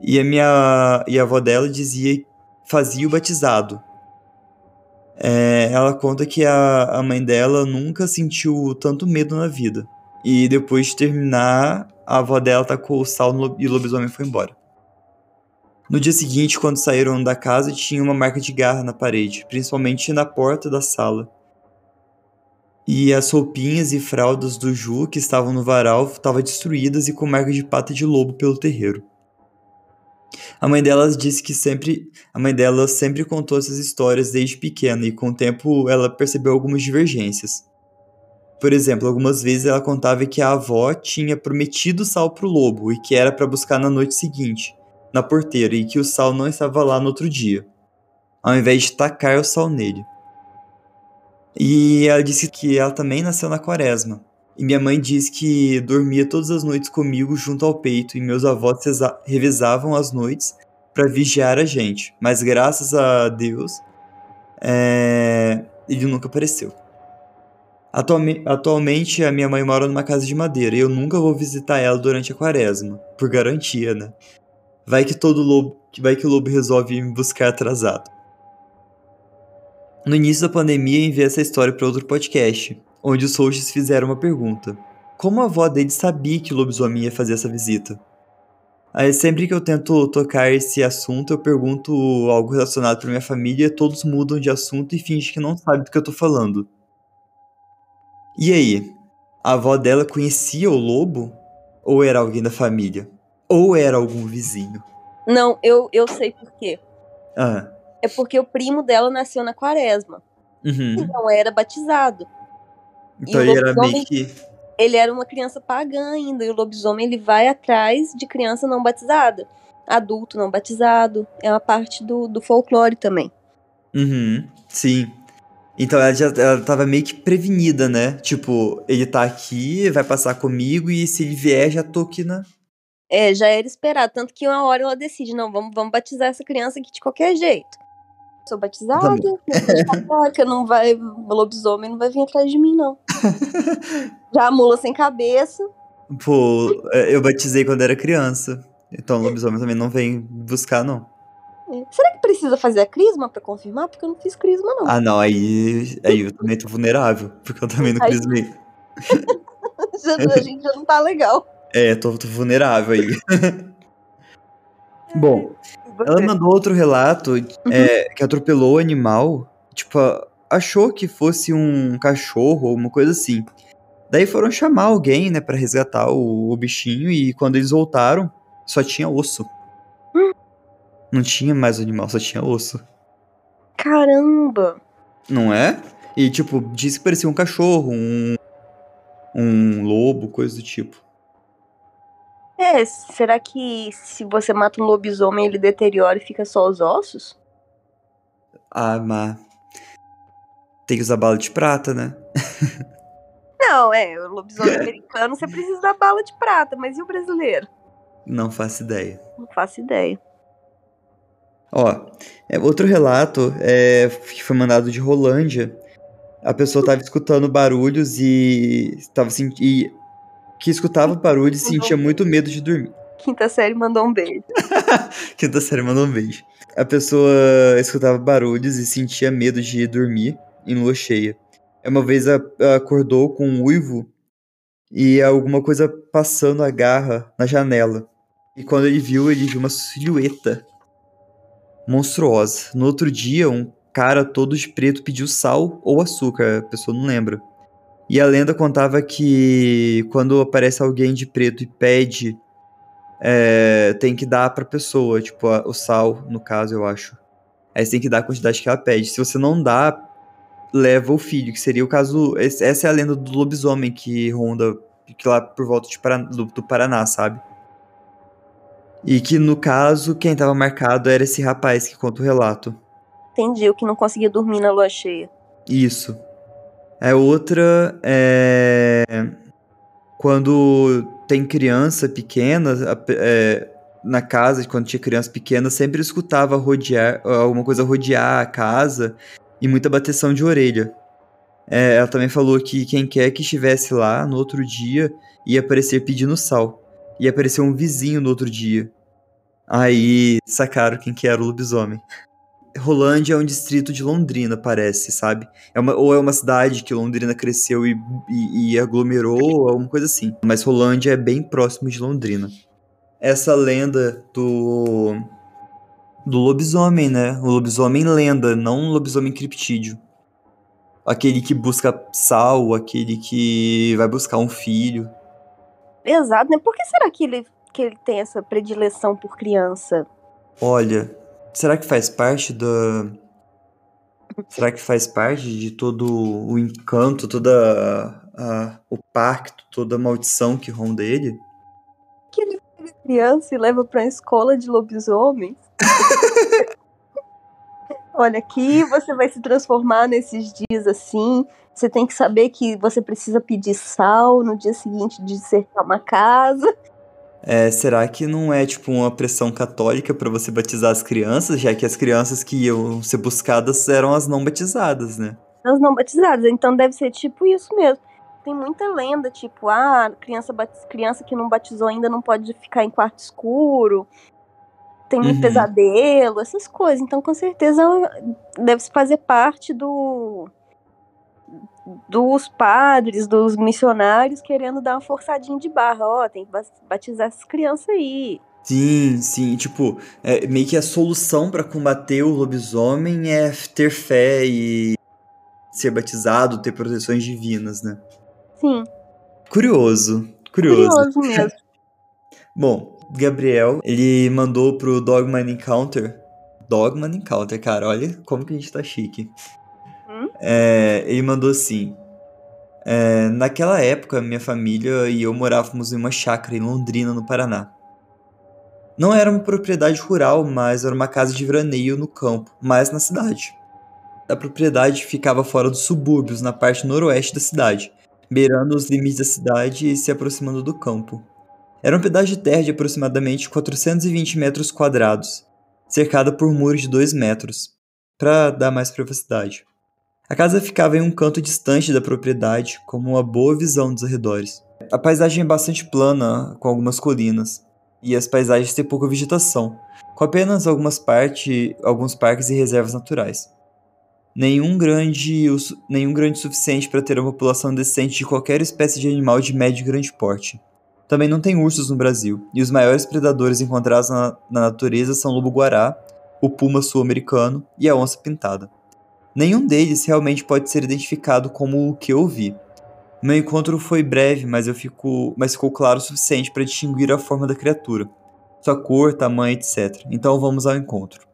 E a minha e a avó dela dizia fazia o batizado. É, ela conta que a, a mãe dela nunca sentiu tanto medo na vida. E depois de terminar, a avó dela tacou o sal no, e o lobisomem foi embora. No dia seguinte, quando saíram da casa, tinha uma marca de garra na parede, principalmente na porta da sala. E as roupinhas e fraldas do Ju, que estavam no varal, estavam destruídas e com marcas de pata de lobo pelo terreiro. A mãe delas disse que sempre, a mãe dela sempre contou essas histórias desde pequena e com o tempo ela percebeu algumas divergências. Por exemplo, algumas vezes ela contava que a avó tinha prometido sal pro lobo e que era para buscar na noite seguinte, na porteira, e que o sal não estava lá no outro dia. ao invés de tacar o sal nele. E ela disse que ela também nasceu na quaresma. E minha mãe diz que dormia todas as noites comigo junto ao peito e meus avós revisavam as noites para vigiar a gente. Mas graças a Deus, é... ele nunca apareceu. Atualmente, a minha mãe mora numa casa de madeira e eu nunca vou visitar ela durante a quaresma, por garantia, né? Vai que todo lobo, vai que o lobo resolve me buscar atrasado. No início da pandemia, enviei essa história para outro podcast, onde os hosts fizeram uma pergunta: Como a avó dele sabia que o lobisomem ia fazer essa visita? Aí sempre que eu tento tocar esse assunto, eu pergunto algo relacionado para minha família, todos mudam de assunto e fingem que não sabem do que eu tô falando. E aí? A avó dela conhecia o lobo? Ou era alguém da família? Ou era algum vizinho? Não, eu, eu sei por quê. Ah. É porque o primo dela nasceu na quaresma. Uhum. E não era batizado. Então ele era meio que. Ele era uma criança pagã ainda. E o lobisomem ele vai atrás de criança não batizada. Adulto não batizado. É uma parte do, do folclore também. Uhum. Sim. Então ela já ela tava meio que prevenida, né? Tipo, ele tá aqui, vai passar comigo e se ele vier, já tô aqui na. É, já era esperado. Tanto que uma hora ela decide: não, vamos, vamos batizar essa criança aqui de qualquer jeito. Sou batizada, [laughs] católica, não vai. O lobisomem não vai vir atrás de mim, não. [laughs] já a mula sem cabeça. Pô, é, eu batizei quando era criança. Então o lobisomem também não vem buscar, não. É. Será que precisa fazer a crisma pra confirmar? Porque eu não fiz crisma, não. Ah, não, aí, aí eu também tô vulnerável, porque eu também não Aí- crismei. [laughs] a gente já não tá legal. É, tô, tô vulnerável aí. Bom, ela mandou outro relato é, que atropelou o animal, tipo, achou que fosse um cachorro ou uma coisa assim. Daí foram chamar alguém, né, pra resgatar o, o bichinho e quando eles voltaram, só tinha osso. Não tinha mais animal, só tinha osso. Caramba! Não é? E, tipo, disse que parecia um cachorro, um, um lobo, coisa do tipo. É, será que se você mata um lobisomem ele deteriora e fica só os ossos? Ah, mas. Tem que usar bala de prata, né? [laughs] Não, é, o lobisomem americano você precisa da bala de prata, mas e o brasileiro? Não faço ideia. Não faço ideia. Ó, é, outro relato é, que foi mandado de Rolândia. A pessoa tava escutando barulhos e. Tava sentindo. E que escutava barulhos e sentia muito medo de dormir. Quinta série mandou um beijo. [laughs] Quinta série mandou um beijo. A pessoa escutava barulhos e sentia medo de dormir em lua cheia. Uma vez a- acordou com um uivo e alguma coisa passando a garra na janela. E quando ele viu, ele viu uma silhueta monstruosa. No outro dia, um cara todo de preto pediu sal ou açúcar, a pessoa não lembra. E a lenda contava que quando aparece alguém de preto e pede é, tem que dar pra pessoa, tipo, a- o sal, no caso, eu acho. Aí você tem que dar a quantidade que ela pede. Se você não dá, leva o filho, que seria o caso. Essa é a lenda do lobisomem que ronda que lá por volta de Paraná, do, do Paraná, sabe? E que no caso, quem tava marcado era esse rapaz que conta o relato. Entendi, o que não conseguia dormir na lua cheia. Isso. É outra é quando tem criança pequena a pe- é, na casa, quando tinha criança pequena, sempre escutava rodear alguma coisa rodear a casa e muita bateção de orelha. É, ela também falou que quem quer que estivesse lá no outro dia ia aparecer pedindo sal. Ia aparecer um vizinho no outro dia. Aí sacaram quem que era o lobisomem. Rolândia é um distrito de Londrina, parece, sabe? É uma, ou é uma cidade que Londrina cresceu e, e, e aglomerou, ou alguma coisa assim. Mas Rolândia é bem próximo de Londrina. Essa lenda do. do lobisomem, né? O lobisomem lenda, não um lobisomem criptídeo. Aquele que busca sal, aquele que vai buscar um filho. Exato, né? Por que será que ele, que ele tem essa predileção por criança? Olha, será que faz parte da. Será que faz parte de todo o encanto, toda a- a- o pacto, toda a maldição que ronda ele? Que ele pega criança e leva pra escola de lobisomens? [laughs] Olha, aqui você vai se transformar nesses dias assim. Você tem que saber que você precisa pedir sal no dia seguinte de cercar uma casa. É, será que não é tipo uma pressão católica para você batizar as crianças, já que as crianças que iam ser buscadas eram as não batizadas, né? As não batizadas, então deve ser tipo isso mesmo. Tem muita lenda, tipo, ah, criança, criança que não batizou ainda não pode ficar em quarto escuro tem um uhum. pesadelo, essas coisas. Então, com certeza, deve fazer parte do dos padres, dos missionários querendo dar uma forçadinha de barra. Ó, oh, tem que batizar essas crianças aí. Sim, sim. Tipo, é, meio que a solução para combater o lobisomem é ter fé e ser batizado, ter proteções divinas, né? Sim. Curioso. Curioso. Curioso mesmo. [laughs] Bom, Gabriel, ele mandou pro Dogman Encounter. Dogman Encounter, cara, olha como que a gente tá chique. É, ele mandou assim. É, naquela época, minha família e eu morávamos em uma chácara em Londrina, no Paraná. Não era uma propriedade rural, mas era uma casa de veraneio no campo, mas na cidade. A propriedade ficava fora dos subúrbios, na parte noroeste da cidade, beirando os limites da cidade e se aproximando do campo. Era um pedaço de terra de aproximadamente 420 metros quadrados, cercada por muros de 2 metros, para dar mais privacidade. A casa ficava em um canto distante da propriedade, com uma boa visão dos arredores. A paisagem é bastante plana, com algumas colinas, e as paisagens têm pouca vegetação, com apenas algumas partes, alguns parques e reservas naturais. Nenhum grande, nenhum grande suficiente para ter uma população decente de qualquer espécie de animal de médio e grande porte. Também não tem ursos no Brasil, e os maiores predadores encontrados na, na natureza são o lobo-guará, o puma sul-americano e a onça-pintada. Nenhum deles realmente pode ser identificado como o que eu vi. Meu encontro foi breve, mas, eu fico, mas ficou claro o suficiente para distinguir a forma da criatura, sua cor, tamanho, etc. Então vamos ao encontro.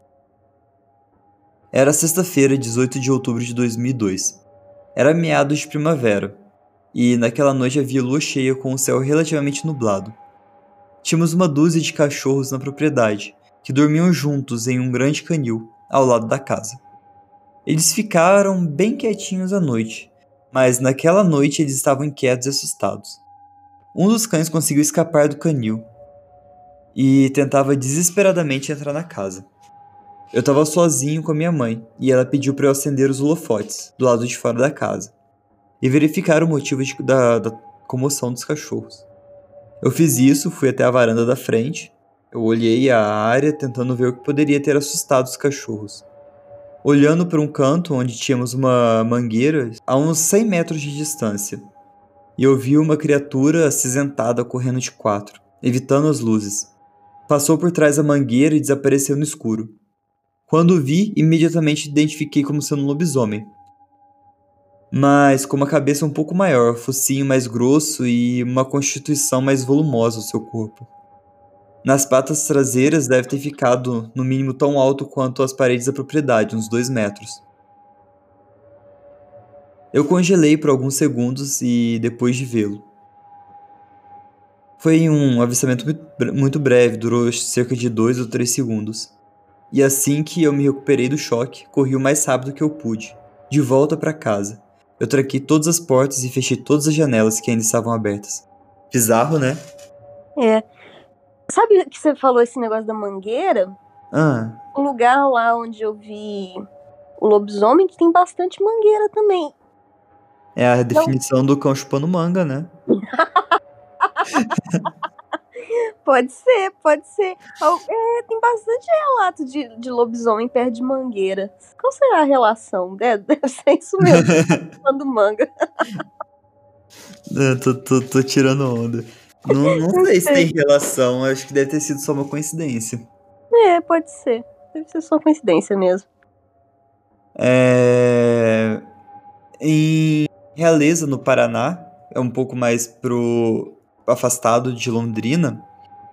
Era sexta-feira, 18 de outubro de 2002. Era meados de primavera, e naquela noite havia lua cheia com o céu relativamente nublado. Tínhamos uma dúzia de cachorros na propriedade, que dormiam juntos em um grande canil ao lado da casa. Eles ficaram bem quietinhos à noite, mas naquela noite eles estavam inquietos e assustados. Um dos cães conseguiu escapar do canil e tentava desesperadamente entrar na casa. Eu estava sozinho com a minha mãe e ela pediu para eu acender os holofotes do lado de fora da casa e verificar o motivo de, da, da comoção dos cachorros. Eu fiz isso, fui até a varanda da frente, eu olhei a área tentando ver o que poderia ter assustado os cachorros. Olhando para um canto onde tínhamos uma mangueira a uns 100 metros de distância, e eu vi uma criatura acinzentada correndo de quatro, evitando as luzes. Passou por trás da mangueira e desapareceu no escuro. Quando o vi, imediatamente identifiquei como sendo um lobisomem, mas com uma cabeça um pouco maior, focinho mais grosso e uma constituição mais volumosa o seu corpo. Nas patas traseiras deve ter ficado no mínimo tão alto quanto as paredes da propriedade, uns dois metros. Eu congelei por alguns segundos e depois de vê-lo. Foi um avistamento muito breve, durou cerca de dois ou três segundos. E assim que eu me recuperei do choque, corri o mais rápido que eu pude, de volta para casa eu tranquei todas as portas e fechei todas as janelas que ainda estavam abertas. Bizarro, né? É. Sabe que você falou esse negócio da mangueira? Ah. O lugar lá onde eu vi o lobisomem que tem bastante mangueira também. É a definição Não. do cão chupando manga, né? [laughs] Pode ser, pode ser. É, tem bastante relato de, de lobisomem perto de mangueira. Qual será a relação? É, [laughs] deve ser isso mesmo. [laughs] Quando manga. É, tô, tô, tô, tirando onda. Não, [laughs] não sei se tem relação, acho que deve ter sido só uma coincidência. É, pode ser. Deve ser só coincidência mesmo. É... Em Realeza, no Paraná, é um pouco mais pro afastado de Londrina,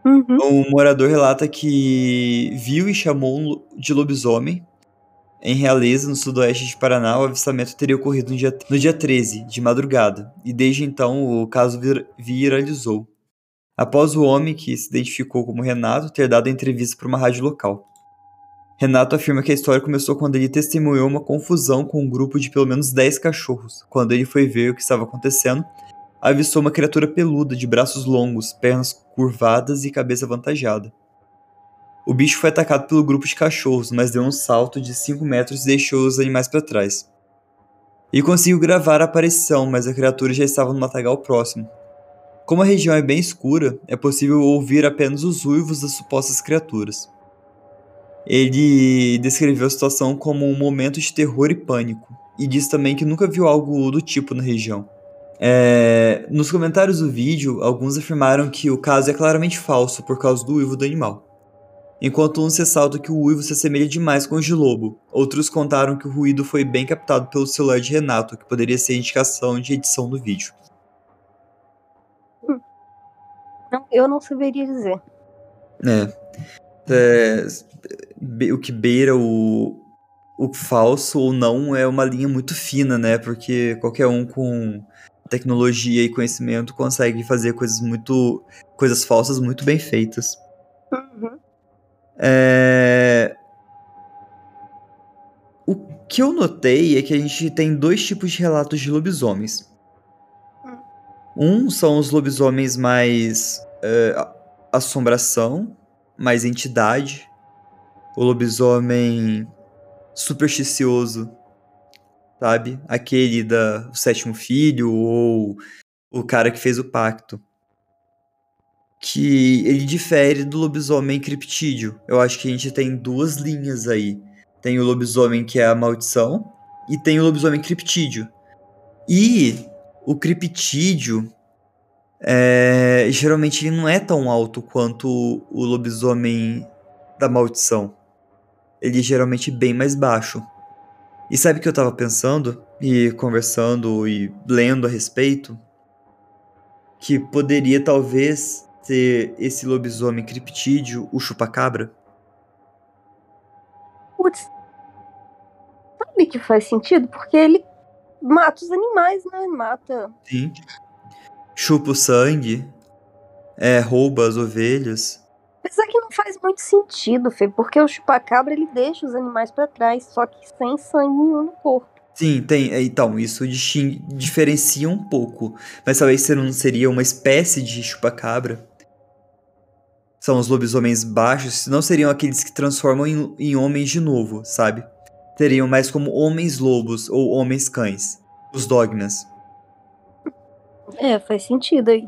Uhum. Um morador relata que viu e chamou de lobisomem em Realeza, no sudoeste de Paraná. O avistamento teria ocorrido no dia, no dia 13, de madrugada, e desde então o caso vir, viralizou. Após o homem, que se identificou como Renato, ter dado entrevista para uma rádio local. Renato afirma que a história começou quando ele testemunhou uma confusão com um grupo de pelo menos 10 cachorros. Quando ele foi ver o que estava acontecendo, avistou uma criatura peluda de braços longos, pernas curvadas e cabeça avantajada. O bicho foi atacado pelo grupo de cachorros, mas deu um salto de 5 metros e deixou os animais para trás. Ele conseguiu gravar a aparição, mas a criatura já estava no matagal próximo. Como a região é bem escura, é possível ouvir apenas os uivos das supostas criaturas. Ele descreveu a situação como um momento de terror e pânico, e disse também que nunca viu algo do tipo na região. É... Nos comentários do vídeo, alguns afirmaram que o caso é claramente falso por causa do uivo do animal enquanto uns ressaltam que o uivo se assemelha demais com o de lobo. Outros contaram que o ruído foi bem captado pelo celular de Renato, que poderia ser indicação de edição do vídeo. Não, eu não saberia dizer. É. é. O que beira o, o falso ou não é uma linha muito fina, né? Porque qualquer um com tecnologia e conhecimento consegue fazer coisas muito. coisas falsas muito bem feitas. Uhum. É... O que eu notei é que a gente tem dois tipos de relatos de lobisomens. Um são os lobisomens mais é, assombração, mais entidade. O lobisomem supersticioso, sabe? Aquele da o sétimo filho ou o cara que fez o pacto que ele difere do lobisomem criptídeo. Eu acho que a gente tem duas linhas aí. Tem o lobisomem que é a maldição e tem o lobisomem criptídeo. E o criptídeo é, geralmente ele não é tão alto quanto o lobisomem da maldição. Ele é geralmente bem mais baixo. E sabe o que eu tava pensando e conversando e lendo a respeito? Que poderia talvez ser esse lobisomem criptídeo, o chupacabra? Putz. Sabe que faz sentido? Porque ele mata os animais, né? Mata. Sim. Chupa o sangue. É, rouba as ovelhas. Apesar que não faz muito sentido, Fê, porque o chupacabra ele deixa os animais para trás, só que sem sangue nenhum no corpo. Sim, tem. É, então, isso diferencia um pouco. Mas talvez não seria uma espécie de chupacabra. São os lobisomens baixos, não seriam aqueles que transformam em, em homens de novo, sabe? Teriam mais como homens lobos ou homens cães. Os dogmas. É, faz sentido aí.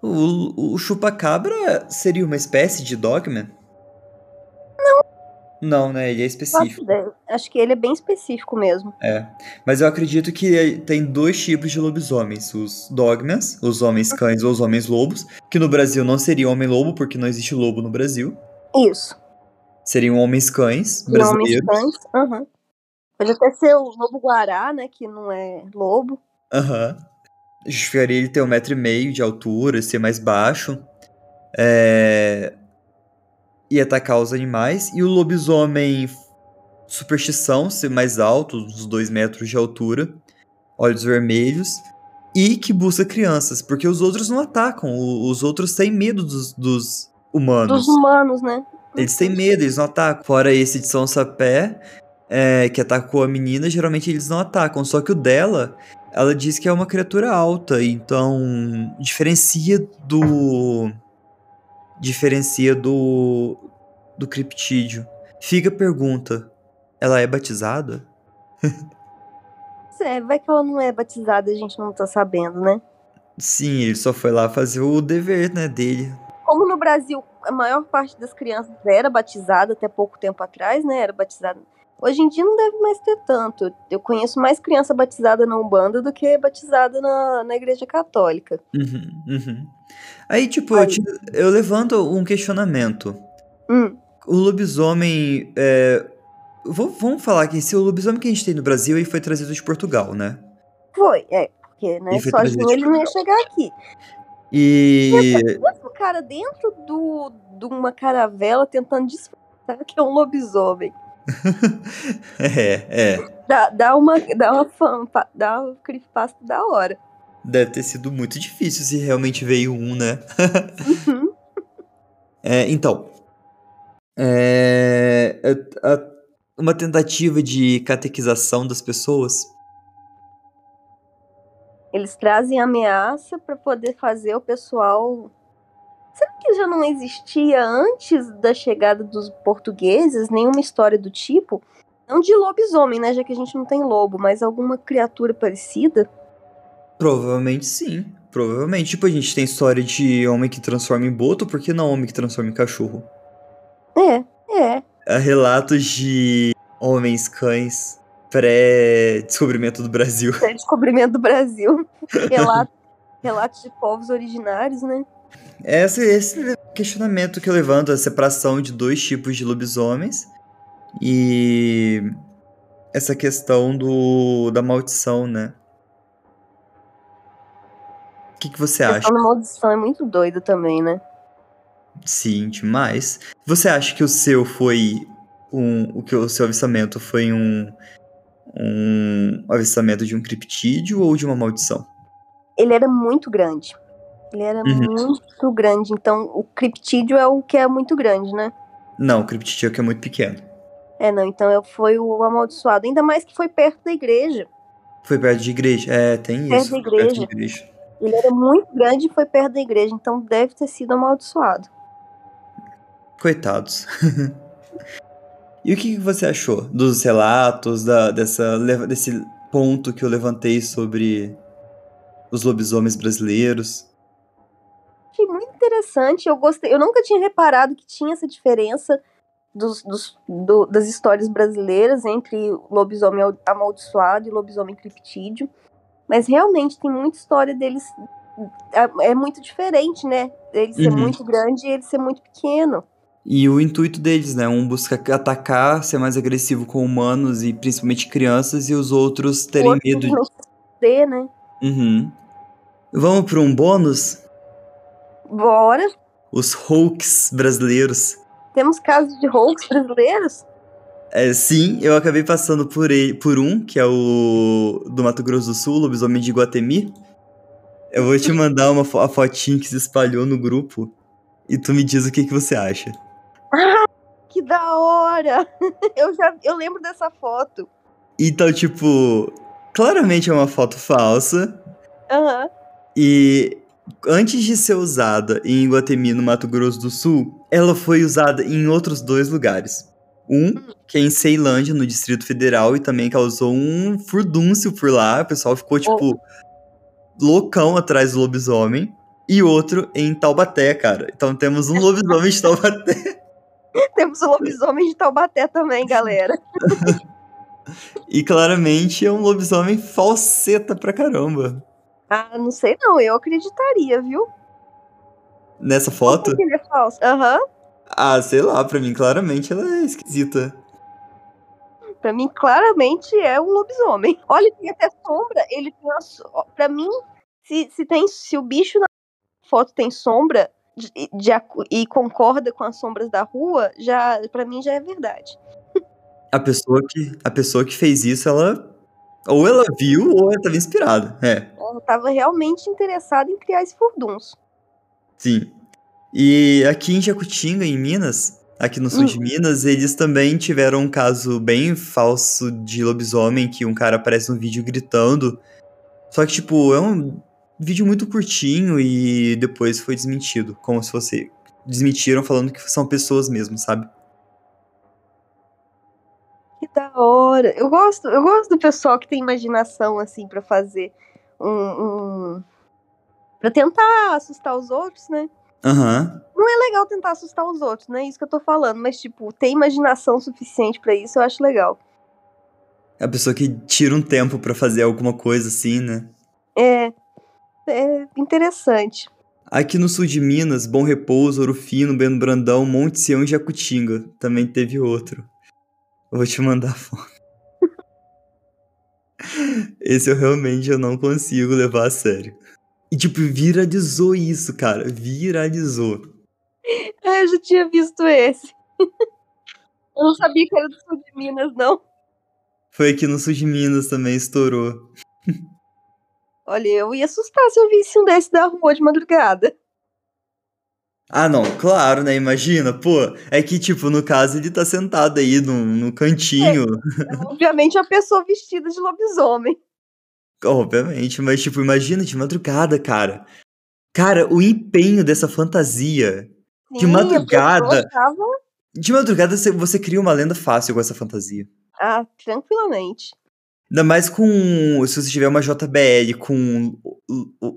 O, o chupacabra seria uma espécie de dogma? Não, né? Ele é específico. Acho que ele é bem específico mesmo. É. Mas eu acredito que tem dois tipos de lobisomens: os dogmas, os homens cães ou os homens lobos, que no Brasil não seria homem-lobo, porque não existe lobo no Brasil. Isso. Seriam homens cães brasileiros. Homens cães, uhum. Pode até ser o lobo-guará, né? Que não é lobo. Aham. Uhum. Justificaria ele ter um metro e meio de altura, ser mais baixo. É e atacar os animais. E o lobisomem superstição, ser mais alto, uns dois metros de altura, olhos vermelhos, e que busca crianças, porque os outros não atacam, os outros têm medo dos, dos humanos. Dos humanos, né? Eles têm medo, eles não atacam. Fora esse de São Sapé, é, que atacou a menina, geralmente eles não atacam. Só que o dela, ela diz que é uma criatura alta, então diferencia do diferencia do, do criptídeo. Fica a pergunta: ela é batizada? é, vai que ela não é batizada a gente não tá sabendo, né? Sim, ele só foi lá fazer o dever, né, dele. Como no Brasil a maior parte das crianças era batizada até pouco tempo atrás, né? Era batizada. Hoje em dia não deve mais ter tanto. Eu conheço mais criança batizada na Umbanda do que batizada na, na Igreja Católica. Uhum, uhum. Aí, tipo, Aí. Eu, te, eu, levanto um questionamento. Hum. O lobisomem. É, vamos falar aqui, se o lobisomem que a gente tem no Brasil ele foi trazido de Portugal, né? Foi, é. Porque, né, sozinho ele não ia chegar aqui. E. cara dentro do, de uma caravela tentando disfarçar que é um lobisomem. [laughs] é, é. Dá, dá uma. Dá uma fã, dá um creepypasta da hora. Deve ter sido muito difícil se realmente veio um, né? uhum. [laughs] é, então, É, é, é uma tentativa de catequização das pessoas. Eles trazem ameaça para poder fazer o pessoal. Será que já não existia antes da chegada dos portugueses nenhuma história do tipo? Não de lobisomem, né? Já que a gente não tem lobo, mas alguma criatura parecida? Provavelmente sim. Provavelmente. Tipo, a gente tem história de homem que transforma em boto, por que não homem que transforma em cachorro? É, é. Há relatos de homens cães pré-descobrimento do Brasil. Pré-descobrimento do Brasil. [laughs] Relato, relatos de povos originários, né? Esse, esse questionamento que eu levanto, a separação de dois tipos de lobisomens e essa questão do, da maldição, né? O que, que você a acha? da maldição é muito doida também, né? Sim, demais. Você acha que o seu foi um. O que o seu avistamento foi um. Um avistamento de um criptídeo ou de uma maldição? Ele era muito grande. Ele era Uhum. muito grande. Então, o criptídeo é o que é muito grande, né? Não, o criptídeo é que é muito pequeno. É, não. Então, eu, foi o amaldiçoado. Ainda mais que foi perto da igreja. Foi perto de igreja. É, tem Perto isso. da foi Perto de igreja. igreja. Ele era muito grande e foi perto da igreja. Então, deve ter sido amaldiçoado. Coitados. [laughs] e o que, você achou dos relatos, da, dessa, desse ponto que eu levantei sobre os lobisomens brasileiros? Interessante. Eu gostei. Eu nunca tinha reparado que tinha essa diferença dos, dos- do- das histórias brasileiras entre lobisomem al- amaldiçoado e lobisomem criptídeo. Mas realmente tem muita história deles. É, é muito diferente, né? Ele ser Uhum. muito grande e ele ser muito pequeno. E o intuito deles, né? Um busca atacar, ser mais agressivo com humanos e principalmente crianças, e os outros terem Outros medo. de- ter, né? Uhum. Vamos para um bônus? Bora. Os hoax brasileiros. Temos casos de hoax brasileiros? É, sim, eu acabei passando por, ele, por um, que é o do Mato Grosso do Sul, lobisomem de Guatemi. Eu vou te mandar uma fo- a fotinha que se espalhou no grupo e tu me diz o que, que você acha. [laughs] Que da hora! [laughs] Eu já eu lembro dessa foto. Então, tipo, claramente é uma foto falsa Aham. e antes de ser usada em Guatemi, no Mato Grosso do Sul, ela foi usada em outros dois lugares. Um, que é em Ceilândia, no Distrito Federal, e também causou um furdúncio por lá. O pessoal ficou, tipo, loucão atrás do lobisomem. E outro em Taubaté, cara. Então temos um lobisomem de Taubaté. [laughs] Temos o lobisomem de Taubaté também, galera. [laughs] E claramente é um lobisomem falseta pra caramba. Ah, não sei não, eu acreditaria, viu? Nessa foto? Que é falso? Aham. Ah, sei lá, pra mim claramente ela é esquisita. Pra mim, claramente é um lobisomem. [laughs] Olha, tem até sombra. Ele tem uma. so- Pra mim, se, se, tem, se o bicho na foto tem sombra de- de e concorda com as sombras da rua, já para mim já é verdade. A pessoa que, a pessoa que fez isso, ela. Ou ela viu ou ela tava inspirada. É, Ela tava realmente interessada em criar esse furdunço. sim. E aqui em Jacutinga, em Minas, aqui no sul de Minas, eles também tiveram um caso bem falso de lobisomem, que um cara aparece no vídeo gritando. Só que, tipo, é um vídeo muito curtinho e depois foi desmentido. Como se fosse. Desmentiram falando que são pessoas mesmo, sabe? Que da hora. Eu gosto, eu gosto do pessoal que tem imaginação assim pra fazer um, um para tentar assustar os outros, né? Aham. É legal tentar assustar os outros, não é isso que eu tô falando, mas tipo, ter imaginação suficiente pra isso eu acho legal. A pessoa que tira um tempo pra fazer alguma coisa assim, né? É, é interessante. Aqui no sul de Minas, Bom Repouso, Ouro Fino, Bento Brandão, Monte Sião e Jacutinga. Também teve outro. Eu vou te mandar foto. [laughs] Esse eu realmente eu não consigo levar a sério. E tipo, viralizou isso, cara. Viralizou. [laughs] Ah, eu já tinha visto esse. [laughs] eu não sabia que era do sul de Minas, não. Foi aqui no sul de Minas também, estourou. Olha, eu ia assustar se eu visse um desse da rua de madrugada. Ah, não, claro, né? Imagina, pô. É que, tipo, no caso, ele tá sentado aí no, no cantinho. É, obviamente, a pessoa vestida de lobisomem. Obviamente, mas, tipo, imagina de madrugada, cara. Cara, o empenho dessa fantasia. Sim, de madrugada. tava... De madrugada você, você cria uma lenda fácil com essa fantasia. Ah, tranquilamente. Ainda mais com. Se você tiver uma JBL com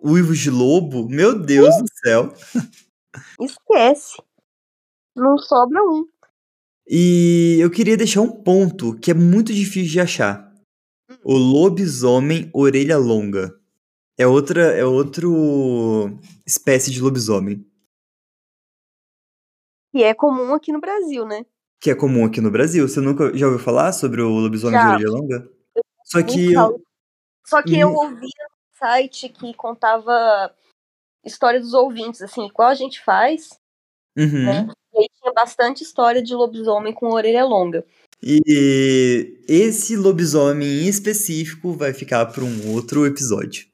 uivos de lobo, meu Deus do céu. [laughs] Esquece. Não sobra um. E eu queria deixar um ponto que é muito difícil de achar. O lobisomem orelha longa. É outra, é outro espécie de lobisomem E é comum aqui no Brasil, né? que é comum aqui no Brasil. Você nunca já ouviu falar sobre o lobisomem de Já. orelha longa? Só Muito que eu. Só que eu Hum. ouvia um site que contava história dos ouvintes, assim, igual a gente faz. Uhum. né? E aí tinha bastante história de lobisomem com orelha longa. E esse lobisomem em específico vai ficar para um outro episódio.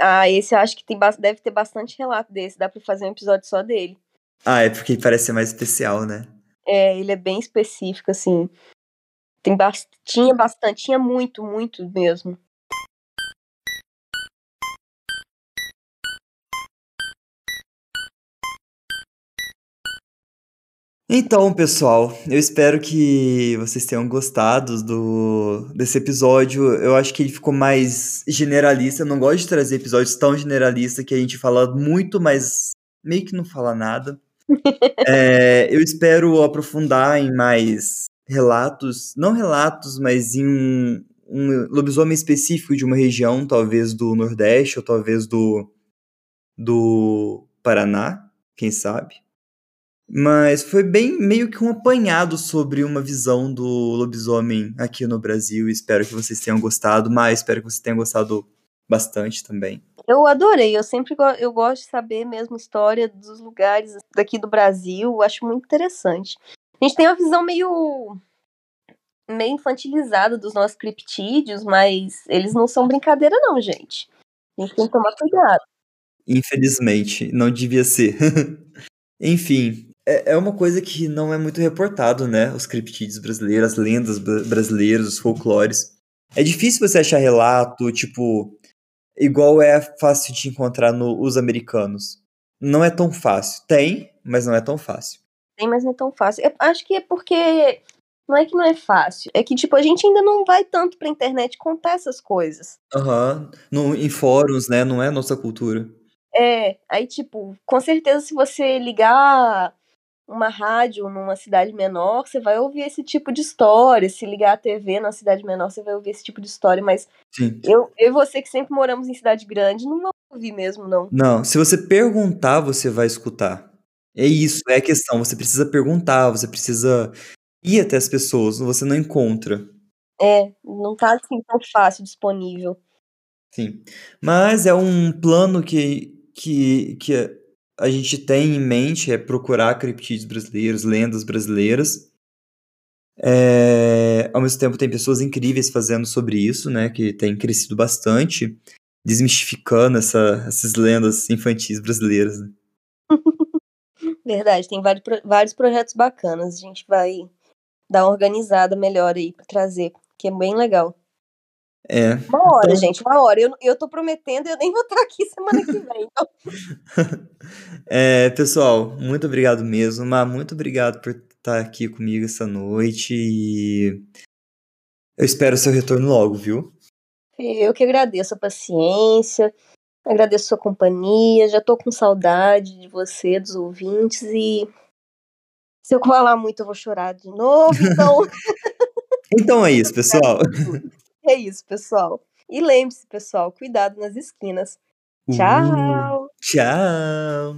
Ah, esse eu acho que tem, deve ter bastante relato desse. Dá pra fazer um episódio só dele. Ah, é porque parece ser mais especial, né? É, ele é bem específico, assim. Tem tinha bastante, tinha muito, muito mesmo. Então, pessoal, eu espero que vocês tenham gostado do, desse episódio. Eu acho que ele ficou mais generalista. Eu não gosto de trazer episódios tão generalistas que a gente fala muito, mas meio que não fala nada. [laughs] É, eu espero aprofundar em mais relatos, não relatos, mas em um, um lobisomem específico de uma região, talvez do Nordeste ou talvez do, do Paraná, quem sabe. Mas foi bem meio que um apanhado sobre uma visão do lobisomem aqui no Brasil. Espero que vocês tenham gostado, mas espero que vocês tenham gostado bastante também. Eu adorei, eu sempre go- eu gosto de saber mesmo história dos lugares daqui do Brasil, acho muito interessante. A gente tem uma visão meio meio infantilizada dos nossos criptídeos, mas eles não são brincadeira não, gente. A gente tem que tomar cuidado. Infelizmente, não devia ser. [laughs] Enfim, é, é uma coisa que não é muito reportado, né? Os criptídeos brasileiros, as lendas bra- brasileiras, os folclores. É difícil você achar relato, tipo, igual é fácil de encontrar nos americanos. Não é tão fácil. Tem, mas não é tão fácil. Tem, mas não é tão fácil. Eu acho que é porque não é que não é fácil, é que tipo a gente ainda não vai tanto pra internet contar essas coisas. Aham. No- Em fóruns, né? Não é nossa cultura. É, aí tipo, com certeza se você ligar uma rádio numa cidade menor, você vai ouvir esse tipo de história. Se ligar a TV numa cidade menor, você vai ouvir esse tipo de história. Mas Sim. eu, eu e você que sempre moramos em cidade grande, não vamos ouvir mesmo, não. Não, se você perguntar, você vai escutar. É isso, é a questão. Você precisa perguntar, você precisa ir até as pessoas, você não encontra. É, não tá assim tão fácil disponível. Sim. Mas é um plano que, que, que a gente tem em mente, é procurar criptídeos brasileiros, lendas brasileiras. É, ao mesmo tempo, tem pessoas incríveis fazendo sobre isso, né? Que tem crescido bastante, desmistificando essa, essas lendas infantis brasileiras. né? [laughs] Verdade, tem vários, vários projetos bacanas. A gente vai dar uma organizada melhor aí pra trazer, que é bem legal. É. Uma hora, Então- gente, uma hora. Eu, eu tô prometendo, eu nem vou estar aqui semana que vem. Então, [laughs] É, pessoal, muito obrigado mesmo. Mas muito obrigado por estar aqui comigo essa noite e eu espero seu retorno logo, viu? eu que agradeço a paciência, agradeço a sua companhia. Já tô com saudade de você, dos ouvintes, e se eu falar muito, eu vou chorar de novo. Então, [laughs] Então é isso, [laughs] pessoal. É isso, pessoal. E lembre-se, pessoal, cuidado nas esquinas. Uh, Tchau! tchau.